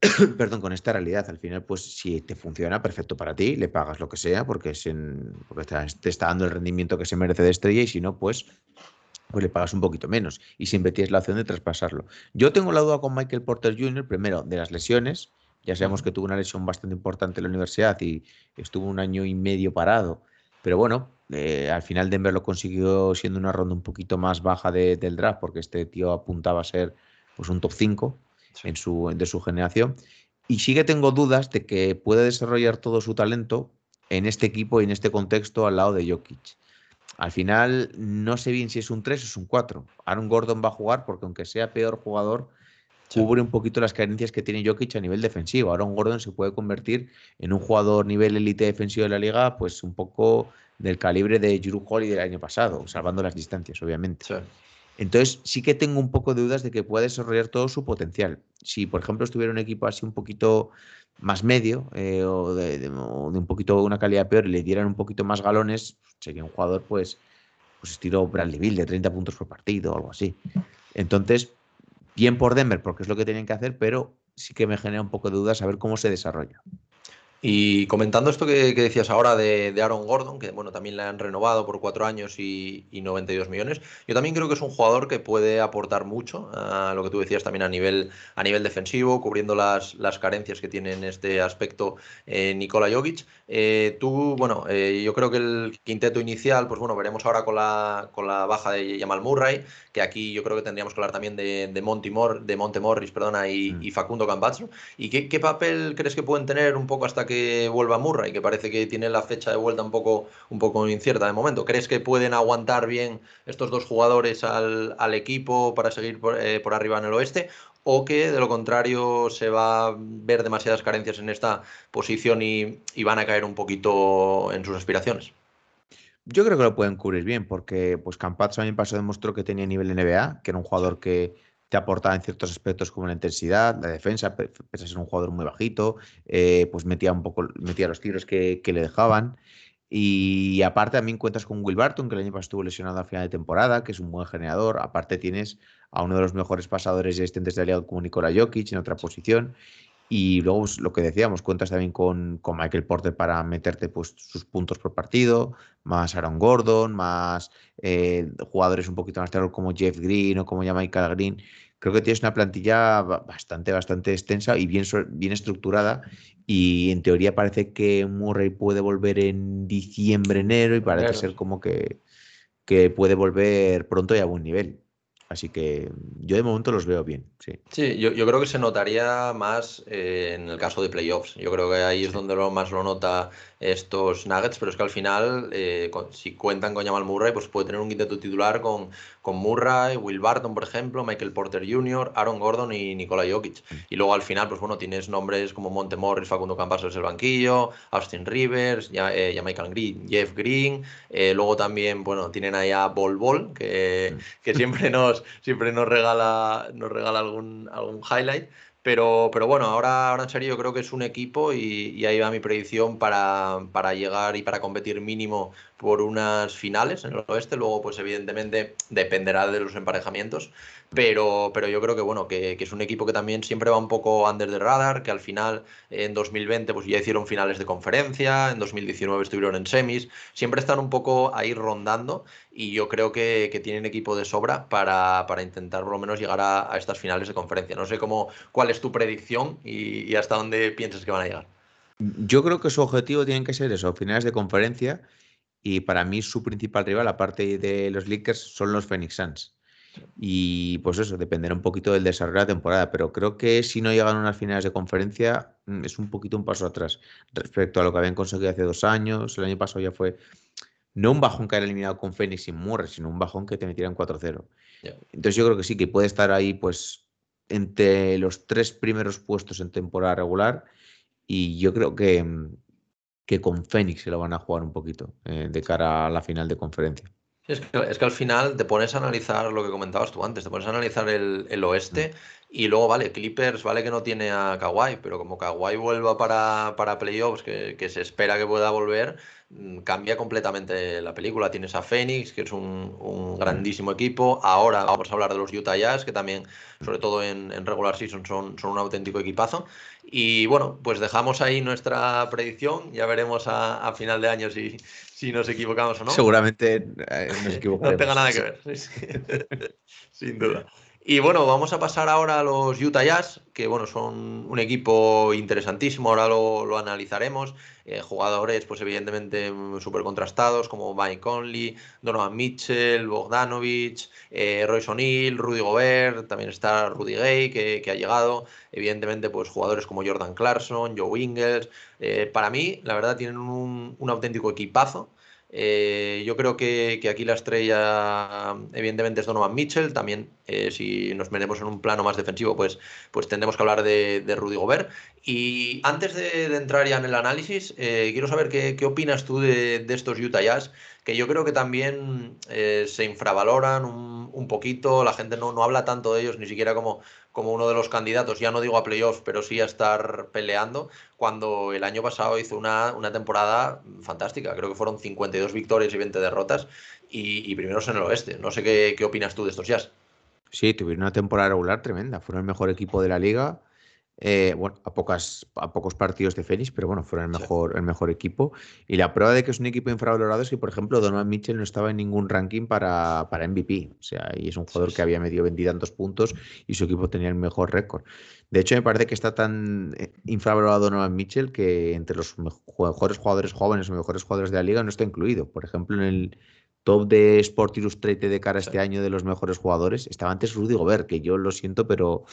perdón, con esta realidad. Al final, pues si te funciona, perfecto para ti, le pagas lo que sea porque, es en, porque te, te está dando el rendimiento que se merece de estrella y si no, pues pues le pagas un poquito menos y siempre tienes la opción de traspasarlo. Yo tengo la duda con Michael Porter Jr., primero, de las lesiones. Ya sabemos que tuvo una lesión bastante importante en la universidad y estuvo un año y medio parado. Pero bueno, eh, al final Denver lo consiguió siendo una ronda un poquito más baja del draft, porque este tío apuntaba a ser pues, un top 5 en su, de su generación. Y sí que tengo dudas de que puede desarrollar todo su talento en este equipo y en este contexto al lado de Jokic. Al final, no sé bien si es un 3 o es un 4. Aaron Gordon va a jugar porque, aunque sea peor jugador, cubre un poquito las carencias que tiene Jokic a nivel defensivo. Aaron Gordon se puede convertir en un jugador nivel élite defensivo de la liga, pues un poco del calibre de Drew Holiday del año pasado, salvando las distancias, obviamente. Entonces, sí que tengo un poco de dudas de que pueda desarrollar todo su potencial. Si, por ejemplo, estuviera un equipo así un poquito más medio eh, o, de, un poquito una calidad peor y le dieran un poquito más galones, sería un jugador, pues, pues estilo Bradley Bill de 30 puntos por partido o algo así. Entonces, bien por Denver, porque es lo que tienen que hacer, pero sí que me genera un poco de dudas saber cómo se desarrolla. Y comentando esto que, decías ahora de, Aaron Gordon, que bueno, también le han renovado por cuatro años y, 92 millones, yo también creo que es un jugador que puede aportar mucho a lo que tú decías también a nivel, a nivel defensivo, cubriendo las, las carencias que tiene en este aspecto eh, Nikola Jokic. Eh, tú, bueno, eh, yo creo que el quinteto inicial, pues bueno, veremos ahora con la, con la baja de Jamal Murray, que aquí yo creo que tendríamos que hablar también de, de, Monty de Monte Morris perdona, y, mm. Facundo Campazzo. ¿Y qué, qué papel crees que pueden tener un poco hasta que vuelva Murray, que parece que tiene la fecha de vuelta un poco, un poco incierta de momento. ¿Crees que pueden aguantar bien estos dos jugadores al, equipo para seguir eh, por, arriba en el oeste? ¿O que de lo contrario se va a ver demasiadas carencias en esta posición y, van a caer un poquito en sus aspiraciones? Yo creo que lo pueden cubrir bien, porque pues Campazzo también pasó demostró que tenía nivel NBA, que era un jugador que te aportaba en ciertos aspectos como la intensidad, la defensa, pese a ser un jugador muy bajito, eh, pues metía un poco, metía los tiros que, le dejaban. Y aparte también cuentas con Will Barton, que el año pasado estuvo lesionado a final de temporada, que es un buen generador. Aparte tienes a uno de los mejores pasadores existentes de la liga como Nikola Jokic en otra posición. Y luego pues, lo que decíamos, cuentas también con, con, Michael Porter para meterte pues, sus puntos por partido, más Aaron Gordon, más eh, jugadores un poquito más terror como Jeff Green o como ya Michael Green, creo que tienes una plantilla bastante, bastante extensa y bien, bien estructurada. Y en teoría parece que Murray puede volver en diciembre, enero, y parece ser como que, que puede volver pronto y a buen nivel. Así que yo de momento los veo bien, sí. Sí, yo, creo que se notaría más eh, en el caso de playoffs. Yo creo que ahí es donde lo, más lo nota estos Nuggets, pero es que al final, eh, si cuentan con Jamal Murray, pues puede tener un quinteto titular con, con Murray, Will Barton, por ejemplo, Michael Porter Jr., Aaron Gordon y Nikola Jokic. Mm. Y luego al final, pues bueno, tienes nombres como Monte Morris, Facundo Campaso desde el banquillo, Austin Rivers, ya, eh, Green, Jeff Green. Eh, luego también, bueno, tienen ahí a Bol Bol, que, mm. que siempre, nos, siempre nos regala, nos regala algún, algún highlight. Pero, pero bueno, ahora, ahora en serio yo creo que es un equipo y, ahí va mi predicción para, para, llegar y para competir mínimo por unas finales en el oeste. Luego, pues evidentemente dependerá de los emparejamientos. Pero, pero yo creo que bueno, que, es un equipo que también siempre va un poco under the radar, que al final en 2020 pues ya hicieron finales de conferencia, en 2019 estuvieron en semis, siempre están un poco ahí rondando y yo creo que, tienen equipo de sobra para, intentar por lo menos llegar a, estas finales de conferencia. No sé cómo, cuál es tu predicción y, y hasta dónde piensas que van a llegar. Yo creo que su objetivo tiene que ser eso, finales de conferencia y para mí su principal rival, aparte de los Lakers, son los Phoenix Suns. Y pues eso, dependerá un poquito del desarrollo de la temporada, pero creo que si no llegan a unas finales de conferencia mm, es un poquito un paso atrás respecto a lo que habían conseguido hace dos años. El año pasado ya fue no un bajón que haya eliminado con Phoenix y Murray, sino un bajón que te metieran 4-0. Entonces yo creo que sí, que puede estar ahí pues entre los tres primeros puestos en temporada regular y yo creo que, mm, que con Phoenix se lo van a jugar un poquito eh, de cara a la final de conferencia. Es que, es que, al final te pones a analizar lo que comentabas tú antes, te pones a analizar el, el oeste mm. y luego, vale, Clippers, vale que no tiene a Kawhi, pero como Kawhi vuelva para, para playoffs, que, que, se espera que pueda volver, mm, cambia completamente la película. Tienes a Phoenix, que es un, un, grandísimo equipo. Ahora vamos a hablar de los Utah Jazz, que también, sobre todo en, en regular season, son, son un auténtico equipazo. Y bueno, pues dejamos ahí nuestra predicción. Ya veremos a, a final de año si, si nos equivocamos o no. Seguramente eh, nos equivocaremos. no tenga nada que ver, sin duda. Y bueno, vamos a pasar ahora a los Utah Jazz, que bueno, son un equipo interesantísimo, ahora lo, analizaremos. Eh, jugadores, pues evidentemente mm, súper contrastados, como Mike Conley, Donovan Mitchell, Bogdanovich, eh, Royce O'Neill, Rudy Gobert, también está Rudy Gay, que, ha llegado. Evidentemente, pues jugadores como Jordan Clarkson, Joe Ingles. Eh, para mí, la verdad, tienen un, un auténtico equipazo. Eh, yo creo que, aquí la estrella, evidentemente, es Donovan Mitchell. También, eh, si nos metemos en un plano más defensivo, pues, pues tendremos que hablar de, Rudy Gobert. Y antes de, entrar ya en el análisis, eh, quiero saber qué, opinas tú de, estos Utah Jazz, que yo creo que también se infravaloran un, un, poquito. La gente no, no habla tanto de ellos, ni siquiera como como uno de los candidatos, ya no digo a playoffs, pero sí a estar peleando, cuando el año pasado hizo una, una temporada fantástica. Creo que fueron 52 victorias y 20 derrotas y, y primeros en el oeste. No sé qué, qué opinas tú de estos Jazz. Sí, tuvieron una temporada regular tremenda. Fueron el mejor equipo de la liga eh, bueno, a, pocas, a pocos partidos de Fénix, pero bueno, fueron el mejor, el mejor equipo. Y la prueba de que es un equipo infravalorado es que, por ejemplo, Donovan Mitchell no estaba en ningún ranking para, para MVP. O sea, y es un jugador que había metido veintitantos puntos y su equipo tenía el mejor récord. De hecho, me parece que está tan eh, infravalorado Donovan Mitchell que entre los mejores jugadores jóvenes o mejores jugadores de la liga no está incluido. Por ejemplo, en el top de Sport Illustrated de cara a este año de los mejores jugadores, estaba antes Rudy Gobert, que yo lo siento, pero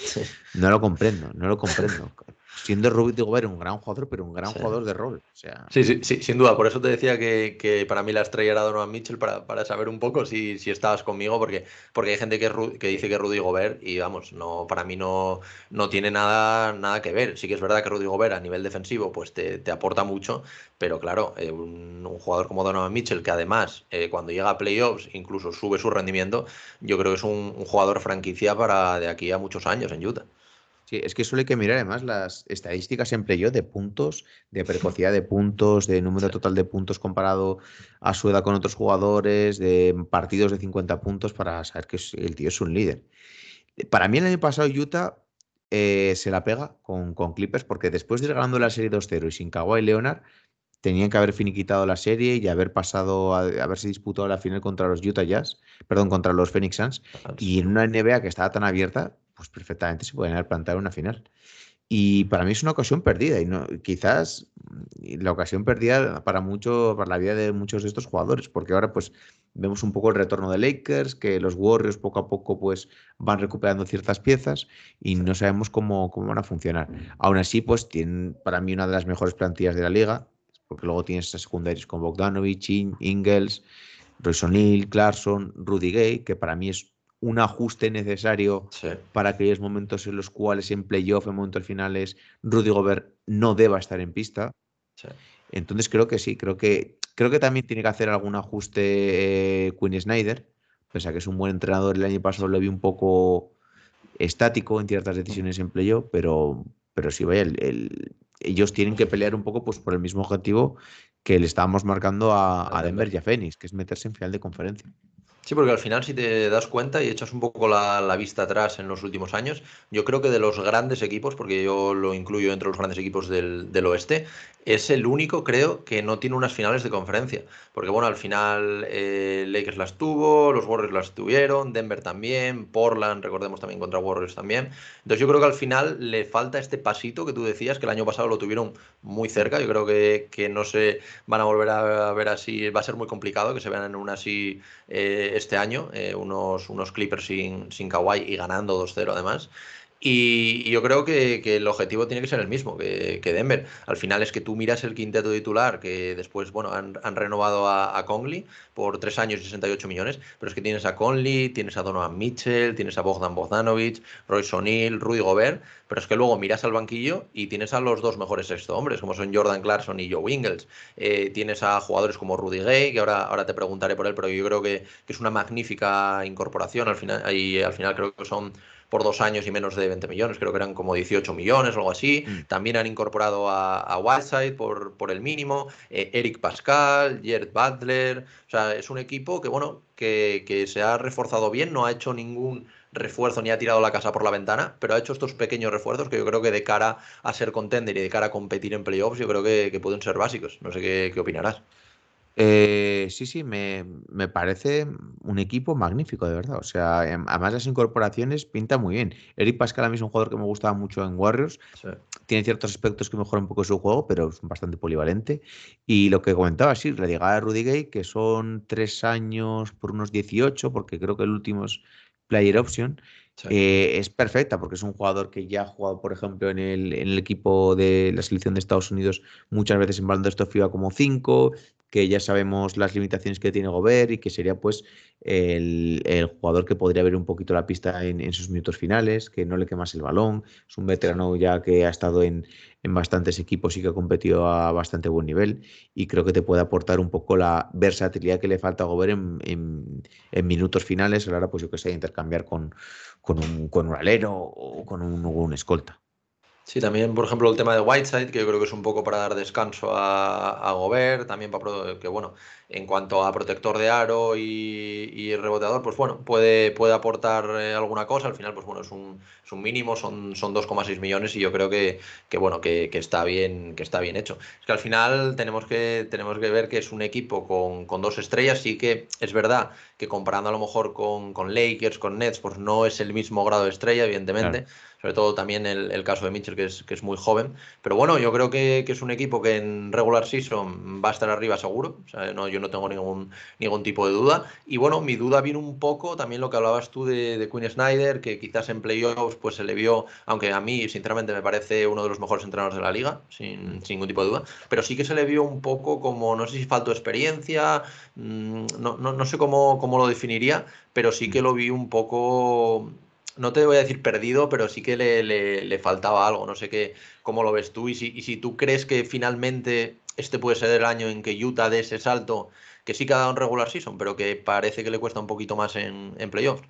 no lo comprendo, no lo comprendo siendo Rudy Gobert un gran jugador, pero un gran jugador de rol. O sea... sí, sí, sí, sin duda. Por eso te decía que, para mí la estrella era Donovan Mitchell, para, para saber un poco si, si, estabas conmigo, porque, porque hay gente que, que dice que Rudy Gobert, y vamos, no, para mí no, no tiene nada, nada que ver. Sí que es verdad que Rudy Gobert a nivel defensivo pues te, te aporta mucho, pero claro, eh, un, jugador como Donovan Mitchell, que además eh, cuando llega a playoffs incluso sube su rendimiento, yo creo que es un, un jugador franquicia para de aquí a muchos años en Utah. Sí, es que suele que mirar además las estadísticas en yo de puntos, de precocidad de puntos, de número total de puntos comparado a su edad con otros jugadores, de partidos de 50 puntos para saber que el tío es un líder. Para mí el año pasado Utah eh, se la pega con, con, Clippers porque después de ir ganando la serie 2-0 y sin Kawhi Leonard, tenían que haber finiquitado la serie y haber pasado, a, haberse disputado la final contra los Utah Jazz, perdón, contra los Phoenix Suns. Y en una NBA que estaba tan abierta, pues perfectamente se pueden haber plantado una final. Y para mí es una ocasión perdida y no, quizás la ocasión perdida para mucho, para la vida de muchos de estos jugadores, porque ahora pues vemos un poco el retorno de Lakers, que los Warriors poco a poco pues van recuperando ciertas piezas y no sabemos cómo, cómo van a funcionar. Aún así pues tienen para mí una de las mejores plantillas de la liga, porque luego tienes esas secundarias con Bogdanovich, Ingles, Royce O'Neill, Clarkson, Rudy Gay, que para mí es un ajuste necesario para aquellos momentos en los cuales en playoff, en momentos finales, Rudy Gobert no deba estar en pista. Entonces creo que sí, creo que, creo que también tiene que hacer algún ajuste eh, Quinn Snyder, pese a que es un buen entrenador, el año pasado lo vi un poco estático en ciertas decisiones en playoff, pero, pero sí, vaya, ellos tienen que pelear un poco pues, por el mismo objetivo que le estábamos marcando a, a Denver y a Phoenix, que es meterse en final de conferencia. Sí, porque al final, si te das cuenta y echas un poco la, vista atrás en los últimos años, yo creo que de los grandes equipos, porque yo lo incluyo entre los grandes equipos del, oeste, es el único, creo, que no tiene unas finales de conferencia. Porque, bueno, al final eh, Lakers las tuvo, los Warriors las tuvieron, Denver también, Portland, recordemos también contra Warriors también. Entonces, yo creo que al final le falta este pasito que tú decías, que el año pasado lo tuvieron muy cerca. Yo creo que, que no se van a volver a ver así, va a ser muy complicado que se vean en una así eh, este año, eh, unos, unos Clippers sin, sin Kawhi y ganando 2-0 además. Y, yo creo que, el objetivo tiene que ser el mismo que, Denver. Al final es que tú miras el quinteto titular, que después bueno, han, renovado a, Conley por tres años y 68 millones, pero es que tienes a Conley, tienes a Donovan Mitchell, tienes a Bogdan Bogdanovich, Royce O'Neill, Rudy Gobert, pero es que luego miras al banquillo y tienes a los dos mejores sexto hombres, como son Jordan Clarkson y Joe Ingles. Eh, tienes a jugadores como Rudy Gay, que ahora, ahora te preguntaré por él, pero yo creo que, que es una magnífica incorporación. Al final, y al final creo que son por dos años y menos de 20 millones, creo que eran como 18 millones o algo así. Mm. También han incorporado a, a Whiteside por, por el mínimo, eh, Eric Pascal, Jared Butler. O sea, es un equipo que, bueno, que, que se ha reforzado bien, no ha hecho ningún refuerzo ni ha tirado la casa por la ventana, pero ha hecho estos pequeños refuerzos que yo creo que de cara a ser contender y de cara a competir en playoffs, yo creo que, que pueden ser básicos. No sé qué, qué opinarás. Eh, sí, sí, me, parece un equipo magnífico, de verdad. O sea, em, además las incorporaciones pinta muy bien. Eric Pascal a mí es un jugador que me gustaba mucho en Warriors. Tiene ciertos aspectos que mejoran un poco su juego, pero es bastante polivalente. Y lo que comentaba, sí, la llegada de Rudy Gay, que son tres años por unos 18, porque creo que el último es Player Option. Eh, es perfecta porque es un jugador que ya ha jugado, por ejemplo, en el, en el, equipo de la selección de Estados Unidos muchas veces en baloncesto FIBA como 5, que ya sabemos las limitaciones que tiene Gobert y que sería pues el, jugador que podría ver un poquito la pista en, sus minutos finales, que no le quemas el balón. Es un veterano ya que ha estado en, bastantes equipos y que ha competido a bastante buen nivel y creo que te puede aportar un poco la versatilidad que le falta a Gobert en, minutos finales a la hora, pues yo que sé, intercambiar con, con, un, con un alero o con un, un escolta. Sí, también, por ejemplo, el tema de Whiteside, que yo creo que es un poco para dar descanso a, a Gobert, también para que, bueno, en cuanto a protector de aro y, reboteador, pues bueno, puede, puede aportar eh, alguna cosa. Al final, pues bueno, es un, es un mínimo, son, son 2,6 millones y yo creo que, que bueno, que, está bien, que está bien hecho. Es que al final tenemos que, tenemos que ver que es un equipo con, con dos estrellas y que es verdad que comparando a lo mejor con, con Lakers, con Nets, pues no es el mismo grado de estrella, evidentemente sobre todo también el, caso de Mitchell, que es, que es muy joven. Pero bueno, yo creo que, es un equipo que en regular season va a estar arriba seguro. no, yo no tengo ningún, ningún tipo de duda. Y bueno, mi duda viene un poco también lo que hablabas tú de, de Quinn Snyder, que quizás en playoffs pues se le vio, aunque a mí sinceramente me parece uno de los mejores entrenadores de la liga, sin, ningún tipo de duda, pero sí que se le vio un poco como, no sé si faltó experiencia, mm, no, no, no sé cómo, cómo lo definiría, pero sí que mm. lo vi un poco no te voy a decir perdido, pero sí que le, faltaba algo. No sé qué, cómo lo ves tú y si, si, tú crees que finalmente este puede ser el año en que Utah dé ese salto, que sí que ha dado en regular season, pero que parece que le cuesta un poquito más en, en playoffs.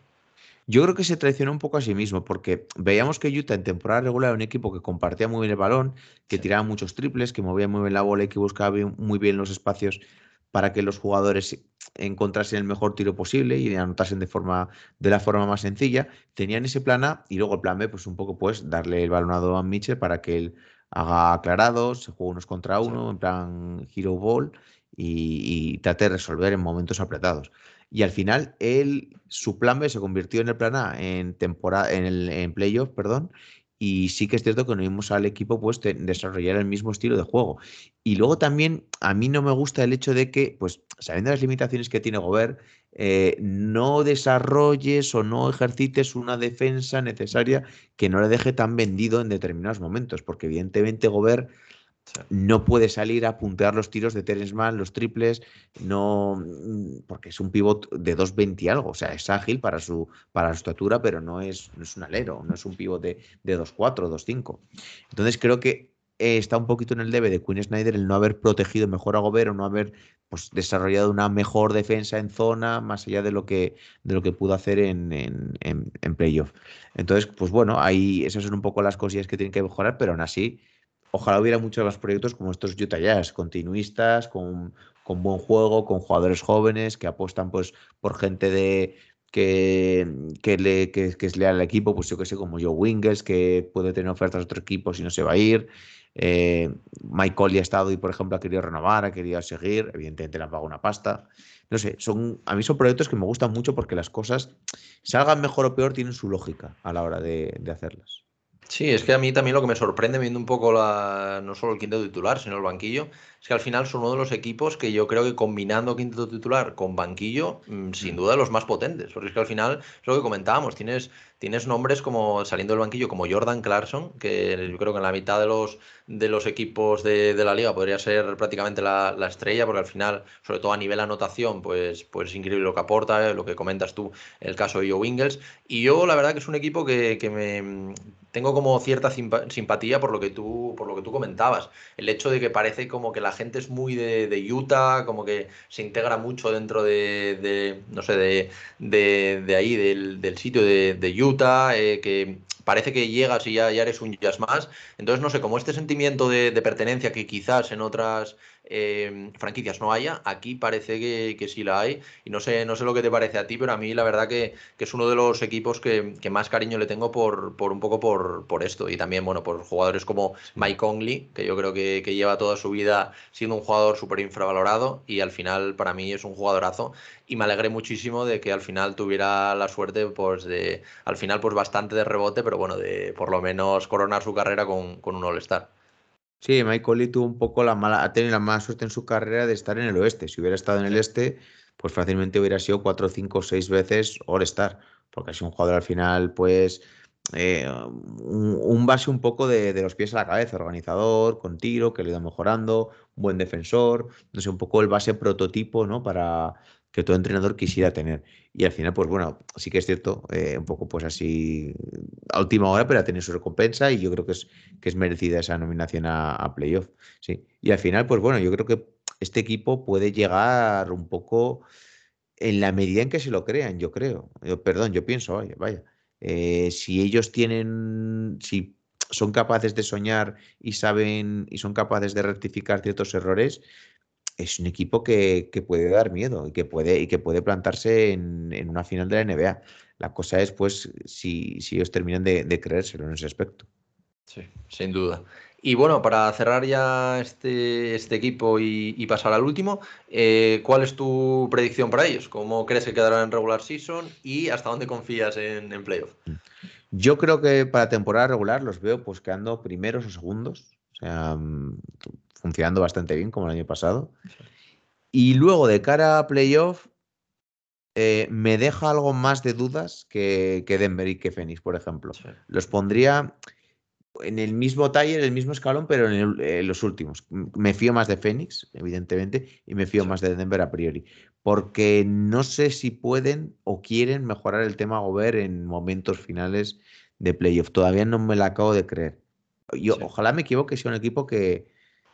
Yo creo que se traicionó un poco a sí mismo, porque veíamos que Utah en temporada regular era un equipo que compartía muy bien el balón, que tiraba muchos triples, que movía muy bien la bola y que buscaba muy bien los espacios para que los jugadores encontrasen el mejor tiro posible y anotasen de forma de la forma más sencilla. Tenían ese plan A y luego el plan B, pues un poco pues darle el balón a Mitchell para que él haga aclarados, se juegue unos contra uno, en plan hero ball y, trate de resolver en momentos apretados. Y al final, él, su plan B se convirtió en el plan A en temporada, en el en playoff, perdón, y sí que es cierto que no vimos al equipo pues, desarrollar el mismo estilo de juego. Y luego también a mí no me gusta el hecho de que, pues sabiendo las limitaciones que tiene Gobert, eh, no desarrolles o no ejercites una defensa necesaria que no le deje tan vendido en determinados momentos, porque evidentemente Gobert no puede salir a puntear los tiros de Terence Mann, los triples, no mm, porque es un pivot de 2.20 y algo, o sea, es ágil para su, para su estatura, pero no es, no es un alero, no es un pivot de, de 2.4, 2.5. Entonces creo que eh, está un poquito en el debe de Quinn Snyder el no haber protegido mejor a Gobert o no haber pues, desarrollado una mejor defensa en zona, más allá de lo que, de lo que pudo hacer en, en, en, playoff. Entonces, pues bueno, ahí esas son un poco las cosillas que tienen que mejorar, pero aún así ojalá hubiera muchos más proyectos como estos Utah Jazz, continuistas, con, con, buen juego, con jugadores jóvenes que apuestan pues por gente de que, que, le, que, al equipo, pues yo que sé, como Joe Wingles, que puede tener ofertas de otro equipo si no se va a ir. Eh, Mike Coley ha estado y, por ejemplo, ha querido renovar, ha querido seguir, evidentemente le han pagado una pasta. No sé, son, a mí son proyectos que me gustan mucho porque las cosas, salgan mejor o peor, tienen su lógica a la hora de hacerlas. Sí, es que a mí también lo que me sorprende viendo un poco la, no solo el quinto titular, sino el banquillo, es que al final son uno de los equipos que yo creo que combinando quinto titular con banquillo, mm, sin mm. duda los más potentes, porque es que al final es lo que comentábamos, tienes, tienes nombres como saliendo del banquillo como Jordan Clarkson, que yo creo que en la mitad de los, de los equipos de, la liga podría ser prácticamente la, estrella, porque al final, sobre todo a nivel anotación, pues, pues es increíble lo que aporta, lo que comentas tú, el caso de Joe Ingles, y yo la verdad que es un equipo que, que me tengo como cierta simpatía por lo que tú por lo que tú comentabas. El hecho de que parece como que la gente es muy de, Utah como que se integra mucho dentro de, no sé de, de ahí del, sitio de, Utah eh, que parece que llegas y ya, eres un jazz más. Entonces no sé como este sentimiento de, pertenencia que quizás en otras em, franquicias no haya, aquí parece que, que, sí la hay. Y no sé, no sé lo que te parece a ti, pero a mí la verdad que, que es uno de los equipos que, que, más cariño le tengo por, por un poco por, por esto. Y también, bueno, por jugadores como Mike Conley, que yo creo que, que lleva toda su vida siendo un jugador súper infravalorado y al final para mí es un jugadorazo y me alegré muchísimo de que al final tuviera la suerte pues de al final pues bastante de rebote pero bueno de por lo menos coronar su carrera con, con un All-Star Sí, Michael Lee tuvo un poco la mala, ha tenido la mala suerte en su carrera de estar en el oeste. Si hubiera estado en el este, pues fácilmente hubiera sido cuatro, cinco, seis veces All-Star, porque ha sido un jugador al final, pues, eh, un, un, base un poco de, de, los pies a la cabeza, organizador, con tiro, que le ido mejorando, buen defensor, no sé, un poco el base prototipo, ¿no? Para, que todo entrenador quisiera tener. Y al final, pues bueno, sí que es cierto, eh, un poco pues así a última hora, pero ha tenido su recompensa y yo creo que es, que es merecida esa nominación a, playoff. Sí. Y al final, pues bueno, yo creo que este equipo puede llegar un poco en la medida en que se lo crean, yo creo. Yo, perdón, yo pienso, vaya, vaya. Eh, si ellos tienen, si son capaces de soñar y saben y son capaces de rectificar ciertos errores, es un equipo que, que, puede dar miedo y que puede, y que puede plantarse en, en, una final de la NBA. La cosa es, pues, si, si ellos terminan de, de, creérselo en ese aspecto. Sí, sin duda. Y bueno, para cerrar ya este, este equipo y, y, pasar al último, eh, ¿cuál es tu predicción para ellos? ¿Cómo crees que quedarán en regular season y hasta dónde confías en, en playoff? Mm. Yo creo que para temporada regular los veo pues quedando primeros o segundos. O sea, mm, funcionando bastante bien como el año pasado. Y luego de cara a playoff, eh, me deja algo más de dudas que, que Denver y que Phoenix, por ejemplo. Sí. Los pondría en el mismo taller, en el mismo escalón, pero en, el, en, los últimos. Me fío más de Phoenix, evidentemente, y me fío sí. más de Denver a priori. Porque no sé si pueden o quieren mejorar el tema Gobert en momentos finales de playoff. Todavía no me la acabo de creer. Yo, sí. Ojalá me equivoque, sea un equipo que,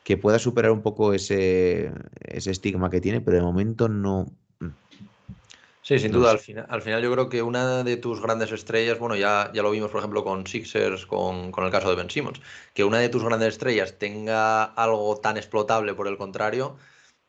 que pueda superar un poco ese, ese estigma que tiene, pero de momento no. mm. Sí, sin no duda. Al final, al final, yo creo que una de tus grandes estrellas, bueno, ya, ya lo vimos, por ejemplo, con Sixers, con, con, el caso de Ben Simmons, que una de tus grandes estrellas tenga algo tan explotable, por el contrario,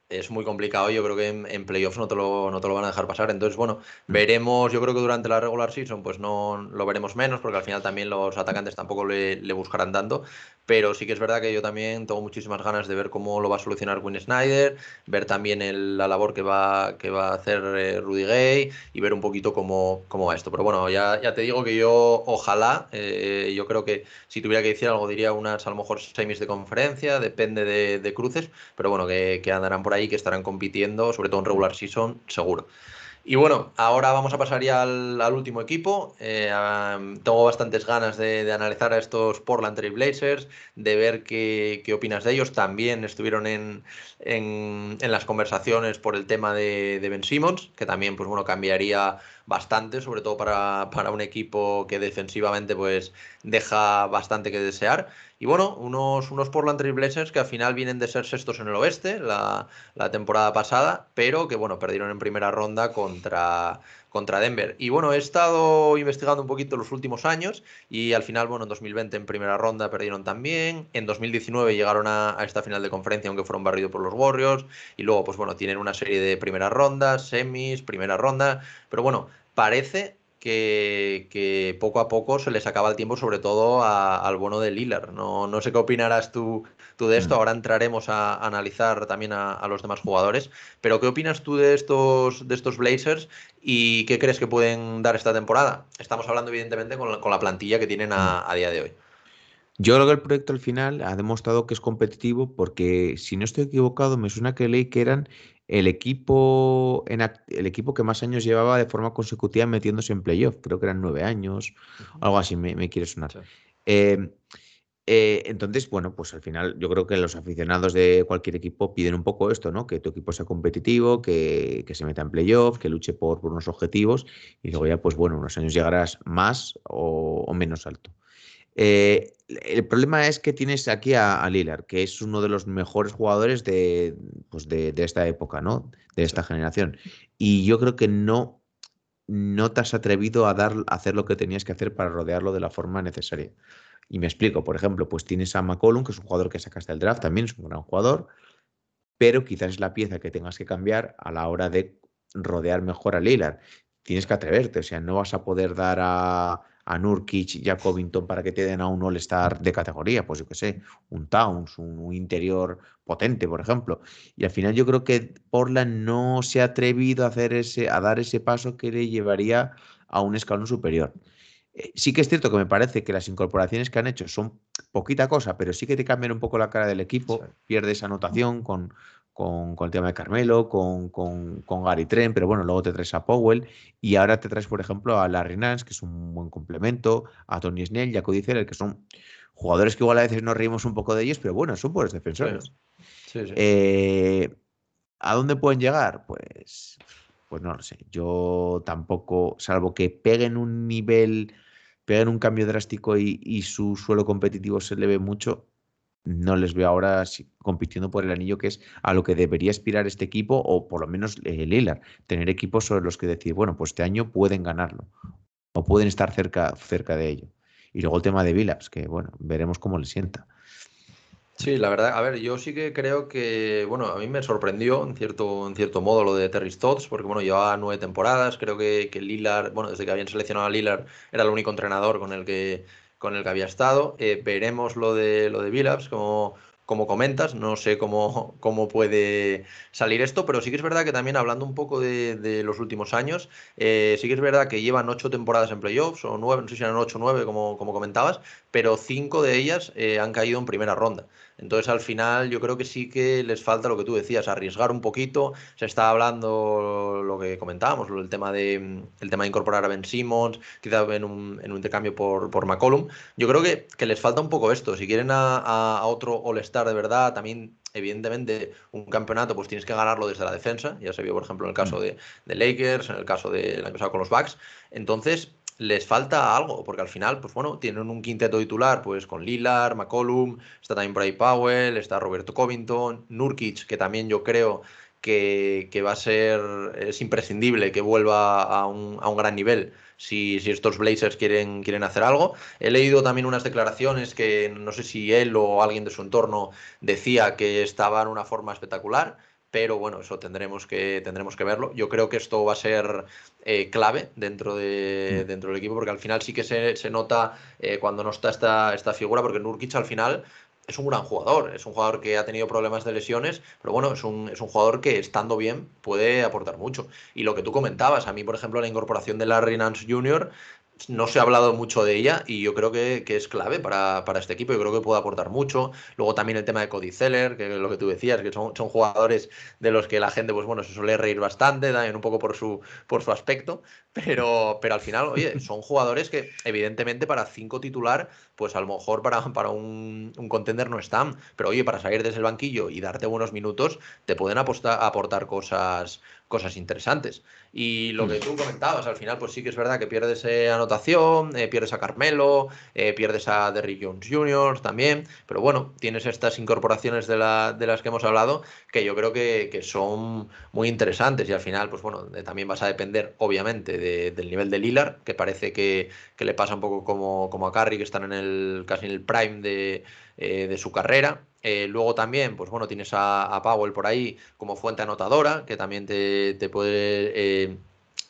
es muy complicado. Yo creo que en, en playoffs no te, lo, no te lo van a dejar pasar. Entonces, bueno, mm. veremos. Yo creo que durante la regular season, pues no lo veremos menos, porque al final también los atacantes tampoco le, le buscarán tanto. Pero sí que es verdad que yo también tengo muchísimas ganas de ver cómo lo va a solucionar Quinn Snyder, ver también el, la labor que va, que va a hacer eh, Rudy Gay y ver un poquito cómo, cómo va esto. Pero bueno, ya, ya te digo que yo ojalá, eh, yo creo que si tuviera que decir algo diría unas a lo mejor semis de conferencia, depende de, cruces, pero bueno, que, que andarán por ahí, que estarán compitiendo, sobre todo en regular season, seguro. Y bueno, ahora vamos a pasar ya al, último equipo. Eh, tengo bastantes ganas de, analizar a estos Portland Trail Blazers, de ver qué, qué, opinas de ellos. También estuvieron en, en, en las conversaciones por el tema de, de, Ben Simmons, que también pues bueno, cambiaría bastante, sobre todo para, para un equipo que defensivamente pues deja bastante que desear. Y bueno, unos, unos Portland Trail Blazers que al final vienen de ser sextos en el oeste la, la, temporada pasada, pero que bueno, perdieron en primera ronda contra, contra Denver. Y bueno, he estado investigando un poquito los últimos años y al final, bueno, en 2020 en primera ronda perdieron también, en 2019 llegaron a, a esta final de conferencia aunque fueron barridos por los Warriors y luego pues bueno, tienen una serie de primeras rondas, semis, primera ronda, pero bueno, parece que, que, poco a poco se les acaba el tiempo, sobre todo a, al bueno de Lillard. No, no sé qué opinarás tú, tú de esto. Mm. Ahora entraremos a, a analizar también a, a, los demás jugadores. Pero ¿qué opinas tú de estos, de estos Blazers y qué crees que pueden dar esta temporada? Estamos hablando, evidentemente, con la, con la plantilla que tienen a, a día de hoy. Yo creo que el proyecto al final ha demostrado que es competitivo porque, si no estoy equivocado, me suena que leí que eran el equipo, en, el equipo que más años llevaba de forma consecutiva metiéndose en playoff. Creo que eran nueve años, uh -huh. algo así me, me quiere sonar. Sí. Eh, eh, entonces, bueno, pues al final yo creo que los aficionados de cualquier equipo piden un poco esto, ¿no? Que tu equipo sea competitivo, que, que se meta en playoff, que luche por, por, unos objetivos y luego ya, pues bueno, unos años llegarás más o, o menos alto. Eh, el problema es que tienes aquí a, a, Lillard, que es uno de los mejores jugadores de, pues de, de esta época, ¿no? De esta generación. Y yo creo que no, no te has atrevido a, dar, a hacer lo que tenías que hacer para rodearlo de la forma necesaria. Y me explico, por ejemplo, pues tienes a McCollum, que es un jugador que sacaste del draft, también es un gran jugador, pero quizás es la pieza que tengas que cambiar a la hora de rodear mejor a Lillard. Tienes que atreverte, o sea, no vas a poder dar a, a Nurkic y a Covington para que te den a un All-Star de categoría, pues yo qué sé, un Towns, un, interior potente, por ejemplo. Y al final yo creo que Portland no se ha atrevido a, hacer ese, a dar ese paso que le llevaría a un escalón superior. Eh, sí que es cierto que me parece que las incorporaciones que han hecho son poquita cosa, pero sí que te cambian un poco la cara del equipo, pierdes anotación con, con, el tema de Carmelo, con, con, Gary Trent, pero bueno, luego te traes a Powell y ahora te traes, por ejemplo, a Larry Nance, que es un buen complemento, a Tony Snell y a Cody Zeller, que son jugadores que igual a veces nos reímos un poco de ellos, pero bueno, son buenos defensores. Eh, ¿A dónde pueden llegar? Pues, pues no lo sé. Yo tampoco, salvo que peguen un nivel, peguen un cambio drástico y, y su suelo competitivo se le ve mucho, no les veo ahora compitiendo por el anillo, que es a lo que debería aspirar este equipo, o por lo menos el eh, Lillard, tener equipos sobre los que decir, bueno, pues este año pueden ganarlo, o pueden estar cerca, cerca de ello. Y luego el tema de Villaps, que bueno, veremos cómo le sienta. Sí, la verdad, a ver, yo sí que creo que, bueno, a mí me sorprendió en cierto, en cierto modo lo de Terry Stotts, porque bueno, llevaba nueve temporadas, creo que, que Lillard, bueno, desde que habían seleccionado a Lillard, era el único entrenador con el que con el que había estado. Eh, veremos lo de lo de Billups, como, como comentas, no sé cómo, cómo puede salir esto, pero sí que es verdad que también hablando un poco de, los últimos años, eh, sí que es verdad que llevan ocho temporadas en playoffs, o nueve, no sé si eran ocho o nueve, como, como comentabas, pero cinco de ellas eh, han caído en primera ronda. Entonces, al final, yo creo que sí que les falta lo que tú decías, arriesgar un poquito. Se está hablando lo que comentábamos, el tema de, el tema de incorporar a Ben Simmons, quizá en un, en un intercambio por, por McCollum. Yo creo que, que, les falta un poco esto. Si quieren a, a, otro All-Star de verdad, también evidentemente un campeonato pues tienes que ganarlo desde la defensa, ya se vio por ejemplo en el caso mm. de, de Lakers, en el caso del año pasado con los Bucks, entonces les falta algo, porque al final, pues bueno, tienen un quinteto titular, pues con Lillard, McCollum, está también Bray Powell, está Roberto Covington, Nurkic, que también yo creo que, va a ser, es imprescindible que vuelva a un, gran nivel si, si, estos Blazers quieren, quieren hacer algo. He leído también unas declaraciones que no sé si él o alguien de su entorno decía que estaba en una forma espectacular pero bueno, eso tendremos que, tendremos que verlo. Yo creo que esto va a ser eh, clave dentro, de, mm. dentro del equipo, porque al final sí que se, se nota eh, cuando no está esta, esta figura, porque Nurkic al final es un gran jugador, es un jugador que ha tenido problemas de lesiones, pero bueno, es un, es un jugador que estando bien puede aportar mucho. Y lo que tú comentabas, a mí, por ejemplo, la incorporación de Larry Nance Jr., no se ha hablado mucho de ella y yo creo que, es clave para, este equipo. Yo creo que puede aportar mucho. Luego también el tema de Cody Zeller, que es lo que tú decías, que son, son jugadores de los que la gente, pues bueno, se suele reír bastante, también un poco por su, por su aspecto. Pero, pero al final, oye, son jugadores que evidentemente para cinco titular, pues a lo mejor para, para un, un contender no están. Pero oye, para salir desde el banquillo y darte buenos minutos, te pueden apostar, aportar cosas, cosas interesantes. Y lo que mm. tú comentabas, al final, pues sí que es verdad que pierdes eh, anotación, eh, pierdes a Carmelo, eh, pierdes a Derrick Jones Jr. también, pero bueno, tienes estas incorporaciones de, la, de las que hemos hablado que yo creo que, que son muy interesantes y al final, pues bueno, también vas a depender, obviamente, del nivel de Lillard, que parece que, que, le pasa un poco como, como a Curry, que están en el casi en el prime de, de su carrera. Eh, luego también, pues bueno, tienes a, Powell por ahí como fuente anotadora, que también te, puede eh,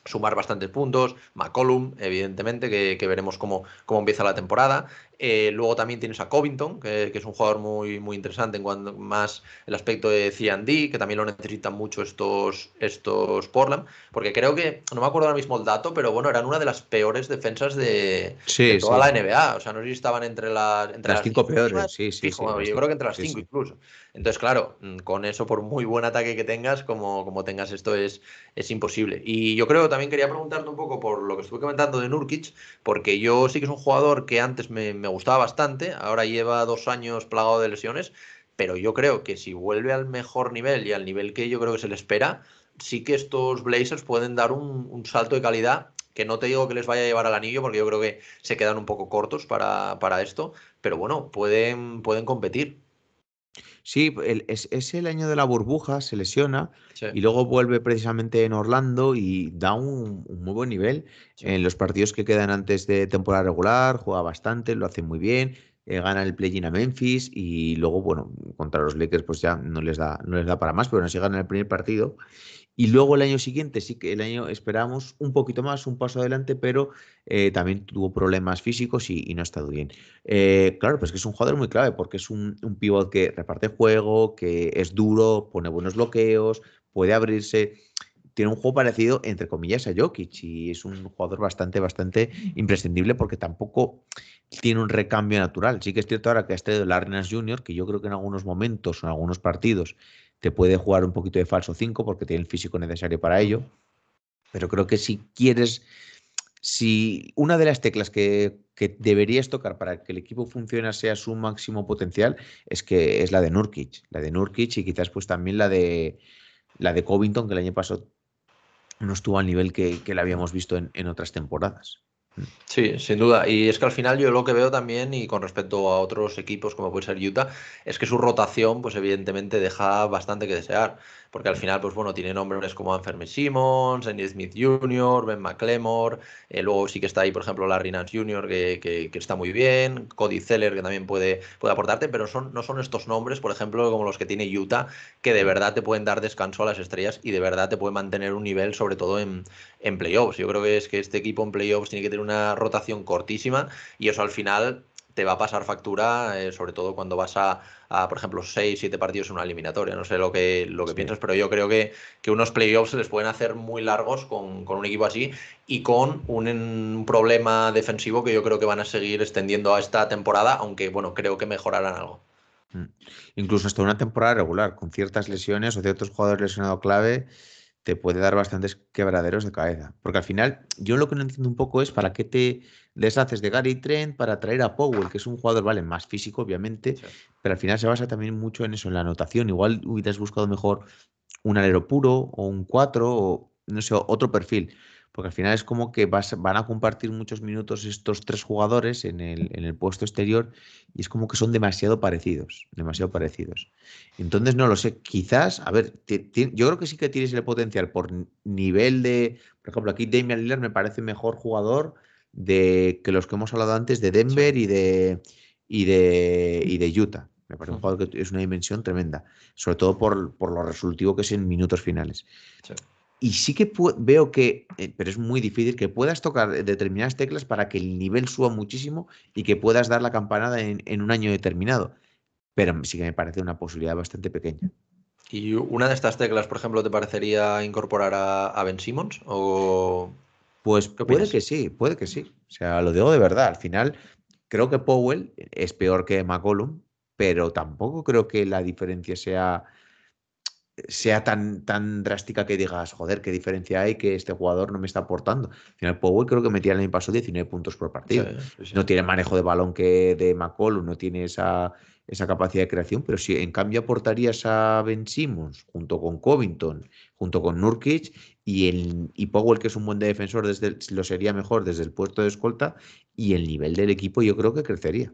sumar bastantes puntos. McCollum, evidentemente, que, veremos cómo, cómo empieza la temporada. Eh, luego también tienes a Covington, que, es un jugador muy, muy interesante en cuanto más el aspecto de C&D, que también lo necesitan mucho estos, estos Portland, porque creo que, no me acuerdo ahora mismo el dato, pero bueno, eran una de las peores defensas de, toda la NBA. O sea, no sé si estaban entre, las, entre las, cinco peores, sí, sí. yo creo que entre las cinco incluso. Entonces, claro, mm, con eso, por muy buen ataque que tengas, como, como tengas esto, es, es imposible. Y yo creo también quería preguntarte un poco por lo que estuve comentando de Nurkic, porque yo sí que es un jugador que antes me me gustaba bastante, ahora lleva dos años plagado de lesiones, pero yo creo que si vuelve al mejor nivel y al nivel que yo creo que se le espera, sí que estos Blazers pueden dar un, salto de calidad que no te digo que les vaya a llevar al anillo porque yo creo que se quedan un poco cortos para, para esto, pero bueno, pueden, pueden competir. Sí, es, el año de la burbuja, se lesiona y luego vuelve precisamente en Orlando y da un, muy buen nivel. En los partidos que quedan antes de temporada regular, juega bastante, lo hace muy bien. eh, gana el play-in a Memphis y luego, bueno, contra los Lakers pues ya no les da, no les da para más, pero no si ganan el primer partido. Y luego el año siguiente sí que el año esperamos un poquito más, un paso adelante, pero eh, también tuvo problemas físicos y, no ha estado bien. Eh, claro, pues que es un jugador muy clave porque es un, un pivot que reparte juego, que es duro, pone buenos bloqueos, puede abrirse tiene un juego parecido, entre comillas, a Jokic y es un jugador bastante, bastante imprescindible porque tampoco tiene un recambio natural. Sí que es cierto ahora que ha estado Larnas Jr., que yo creo que en algunos momentos en algunos partidos te puede jugar un poquito de falso 5 porque tiene el físico necesario para ello. Pero creo que si quieres, si una de las teclas que, que deberías tocar para que el equipo funcione sea su máximo potencial es que es la de Nurkic, la de Nurkic y quizás pues también la de la de Covington que el año pasado no estuvo al nivel que, le habíamos visto en otras temporadas. Sí, sin duda. Y es que al final yo lo que veo también, y con respecto a otros equipos como puede ser Utah, es que su rotación, pues evidentemente deja bastante que desear porque al final, pues bueno, tiene nombres como Anfermi Simmons, Andy Smith Jr., Ben McLemore, eh, luego sí que está ahí, por ejemplo, Larry Nance Jr., que, que, está muy bien, Cody Zeller, que también puede, puede aportarte, pero son, no son estos nombres, por ejemplo, como los que tiene Utah, que de verdad te pueden dar descanso a las estrellas y de verdad te pueden mantener un nivel, sobre todo en, en playoffs. Yo creo que es que este equipo en playoffs tiene que tener una rotación cortísima y eso al final te va a pasar factura, eh, sobre todo cuando vas a, por ejemplo, 6, 7 partidos en una eliminatoria. No sé lo que, lo que piensas, pero yo creo que, que unos playoffs se les pueden hacer muy largos con, con un equipo así y con un, un, problema defensivo que yo creo que van a seguir extendiendo a esta temporada, aunque, bueno, creo que mejorarán algo. Mm. Incluso hasta una temporada regular, con ciertas lesiones o ciertos jugadores lesionados clave te puede dar bastantes quebraderos de cabeza. Porque al final, yo lo que no entiendo un poco es para qué te deshaces de Gary Trent para traer a Powell, que es un jugador, vale, más físico, obviamente, pero al final se basa también mucho en eso, en la anotación. Igual hubieras buscado mejor un alero puro o un 4 o no sé, otro perfil porque al final es como que van a compartir muchos minutos estos tres jugadores en el, en el, puesto exterior y es como que son demasiado parecidos, demasiado parecidos. Entonces, no lo sé, quizás, a ver, yo creo que sí que tienes el potencial por nivel de, por ejemplo, aquí Damian Lillard me parece mejor jugador de que los que hemos hablado antes de Denver y de, y de, y de Utah. Me parece un jugador que es una dimensión tremenda, sobre todo por, por lo resolutivo que es en minutos finales. Sí. Y sí que veo que, eh, pero es muy difícil, que puedas tocar determinadas teclas para que el nivel suba muchísimo y que puedas dar la campanada en, un año determinado. Pero sí que me parece una posibilidad bastante pequeña. ¿Y una de estas teclas, por ejemplo, te parecería incorporar a, Ben Simmons? O... Pues puede que sí, puede que sí. O sea, lo digo de verdad. Al final, creo que Powell es peor que McCollum, pero tampoco creo que la diferencia sea sea tan, tan drástica que digas, joder, qué diferencia hay que este jugador no me está aportando. Al final, Powell creo que metía el año pasado 19 puntos por partido. No tiene manejo de balón que de McCollum, no tiene esa, esa capacidad de creación, pero si en cambio aportarías a Ben Simmons junto con Covington, junto con Nurkic y, el, y Powell, que es un buen defensor, desde lo sería mejor desde el puesto de escolta y el nivel del equipo yo creo que crecería.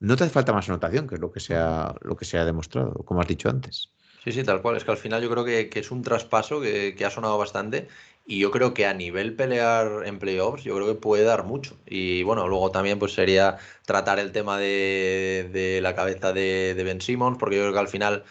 No te hace falta más anotación, que es lo que se ha, lo que se ha demostrado, como has dicho antes. Sí, sí, tal cual. Es que al final yo creo que, es un traspaso que, ha sonado bastante y yo creo que a nivel pelear en playoffs yo creo que puede dar mucho. Y bueno, luego también pues sería tratar el tema de, la cabeza de, de, Ben Simmons porque yo creo que al final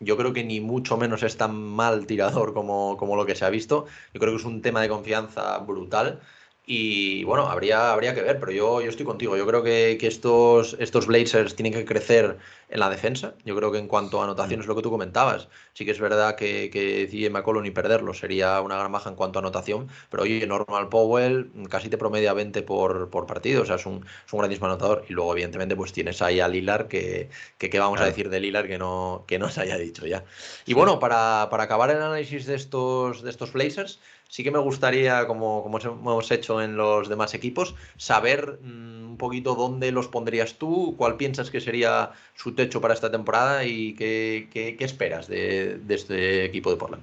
yo creo que ni mucho menos es tan mal tirador como, como lo que se ha visto. Yo creo que es un tema de confianza brutal. Y bueno, habría, habría que ver, pero yo, yo estoy contigo. Yo creo que, que, estos, estos Blazers tienen que crecer en la defensa. Yo creo que en cuanto a anotaciones, mm. lo que tú comentabas, sí que es verdad que, que CJ McCollum y perderlo sería una gran baja en cuanto a anotación, pero oye, Normal Powell casi te promedia 20 por, por partido, o sea, es un, es un grandísimo anotador. Y luego, evidentemente, pues tienes ahí a Lilar, que, que qué vamos a decir de Lilar que no, que no se haya dicho ya. Y bueno, para, para acabar el análisis de estos, de estos Blazers, sí que me gustaría, como, como hemos hecho en los demás equipos, saber mm, un poquito dónde los pondrías tú, cuál piensas que sería su techo para esta temporada y qué, qué, esperas de, este equipo de Portland.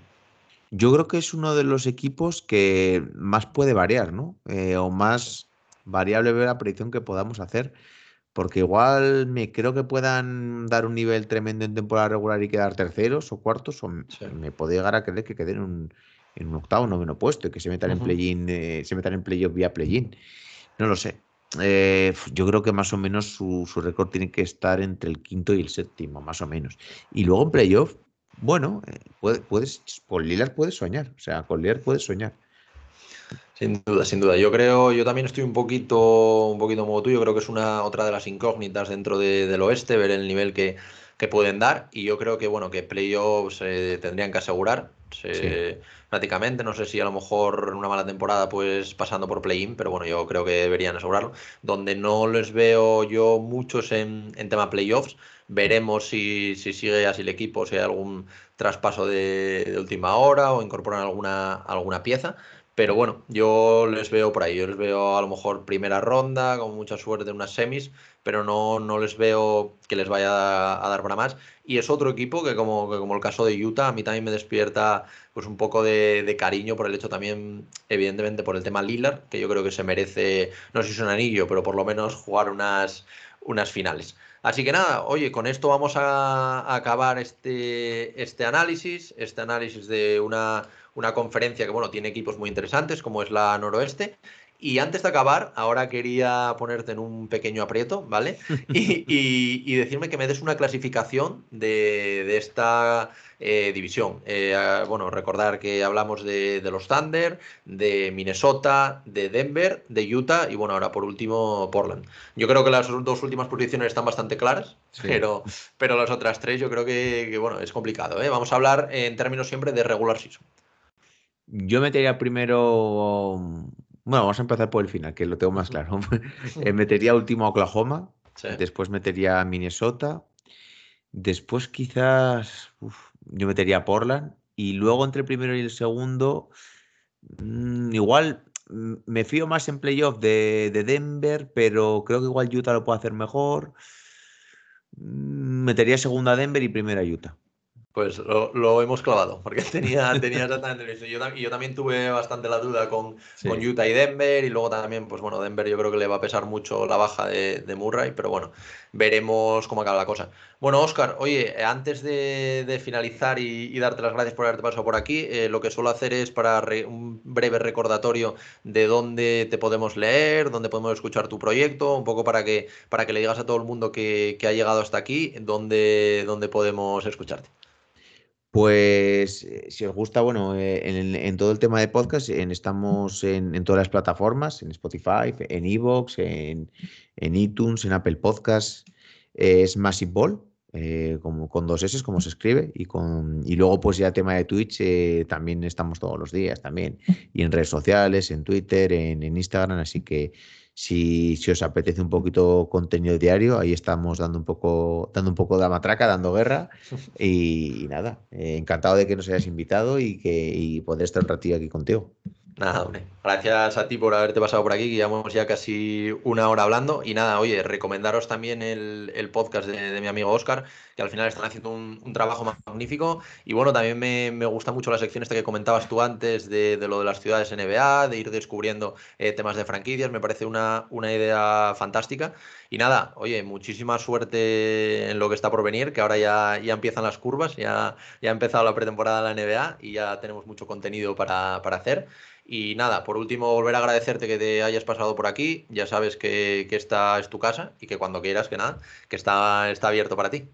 Yo creo que es uno de los equipos que más puede variar, ¿no? Eh, o más variable ver la predicción que podamos hacer. Porque igual me creo que puedan dar un nivel tremendo en temporada regular y quedar terceros o cuartos, o me puede llegar a creer que queden un, en un octavo, noveno puesto y que se metan en play-in, eh, se metan en playoff vía play-in. No lo sé. eh, yo creo que más o menos su, récord tiene que estar entre el quinto y el séptimo, más o menos. Y luego en playoff, bueno, eh, puedes, con Lillard puedes soñar, o sea, con Lillard puedes soñar. Sin duda, sin duda. Yo creo, yo también estoy un poquito, un poquito como tú. Yo creo que es una otra de las incógnitas dentro del oeste, ver el nivel que, que pueden dar. Y yo creo que bueno, que playoffs se tendrían que asegurar. prácticamente. No sé si a lo mejor en una mala temporada, pues pasando por play-in, pero bueno, yo creo que deberían asegurarlo. Donde no les veo yo muchos en, en tema playoffs. Veremos si, si, sigue así el equipo, si hay algún traspaso de, de última hora o incorporan alguna, alguna pieza. Pero bueno, yo les veo por ahí. Yo les veo a lo mejor primera ronda, con mucha suerte unas semis, pero no, no les veo que les vaya a, dar para más. Y es otro equipo que como, como el caso de Utah, a mí también me despierta pues un poco de, cariño por el hecho también, evidentemente, por el tema Lillard, que yo creo que se merece, no sé si es un anillo, pero por lo menos jugar unas, unas finales. Así que nada, oye, con esto vamos a acabar este, este análisis, este análisis de una una conferencia que, bueno, tiene equipos muy interesantes, como es la noroeste. Y antes de acabar, ahora quería ponerte en un pequeño aprieto, ¿vale? Y, decirme que me des una clasificación de, esta eh, división. Eh, bueno, recordar que hablamos de, los Thunder, de Minnesota, de Denver, de Utah y, bueno, ahora por último, Portland. Yo creo que las dos últimas posiciones están bastante claras, pero, pero las otras tres yo creo que, que, bueno, es complicado. ¿eh? Vamos a hablar en términos siempre de regular season. Yo metería primero. Bueno, vamos a empezar por el final, que lo tengo más claro. Eh, metería último a Oklahoma, después metería Minnesota, después quizás yo metería Portland y luego entre el primero y el segundo, mm, igual mm, me fío más en playoff de, de, Denver, pero creo que igual Utah lo puede hacer mejor. Mm, metería segunda a Denver y primera a Utah. Pues lo, hemos clavado, porque tenía, tenía exactamente eso. Yo, yo también tuve bastante la duda con, con, Utah y Denver, y luego también, pues bueno, Denver yo creo que le va a pesar mucho la baja de, de Murray, pero bueno, veremos cómo acaba la cosa. Bueno, Oscar, oye, antes de, finalizar y, darte las gracias por haberte pasado por aquí, eh, lo que suelo hacer es para un breve recordatorio de dónde te podemos leer, dónde podemos escuchar tu proyecto, un poco para que, para que le digas a todo el mundo que, que ha llegado hasta aquí, dónde, dónde podemos escucharte. Pues eh, si os gusta, bueno, eh, en, todo el tema de podcast, en, estamos en, todas las plataformas, en Spotify, en Evox, en, en iTunes, en Apple Podcasts, es Massive Ball, eh, como, con dos S, como se escribe, y, con, y luego pues ya tema de Twitch también estamos todos los días también, y en redes sociales, en Twitter, en, en Instagram, así que si, os apetece un poquito contenido diario, ahí estamos dando un poco, dando un poco de matraca, dando guerra. Y, nada, eh, encantado de que nos hayas invitado y que y poder estar un ratito aquí contigo. Nada, hombre. Gracias a ti por haberte pasado por aquí, que llevamos ya casi una hora hablando. Y nada, oye, recomendaros también el, podcast de, mi amigo Oscar, que al final están haciendo un, trabajo magnífico. Y bueno, también me, gusta mucho la sección esta que comentabas tú antes de, lo de las ciudades NBA, de ir descubriendo eh, temas de franquicias. Me parece una, una idea fantástica. Y nada, oye, muchísima suerte en lo que está por venir, que ahora ya, ya empiezan las curvas, ya, ya ha empezado la pretemporada de la NBA y ya tenemos mucho contenido para, para hacer. Y nada, por último, volver a agradecerte que te hayas pasado por aquí. Ya sabes que, esta es tu casa y que cuando quieras, que nada, que está, está abierto para ti.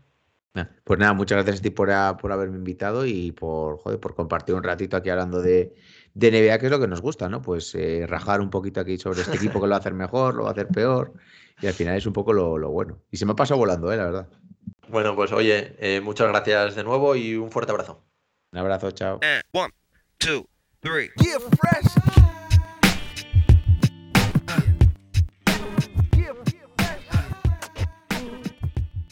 Pues nada, muchas gracias a ti por, haberme invitado y por, por compartir un ratito aquí hablando de, de NBA, que es lo que nos gusta, ¿no? Pues eh, rajar un poquito aquí sobre este equipo que lo va a hacer mejor, lo va a hacer peor. Y al final es un poco lo, bueno. Y se me ha pasado volando, ¿eh? La verdad. Bueno, pues oye, eh, muchas gracias de nuevo y un fuerte abrazo. Un abrazo, chao. one, two. Three. Get fresh.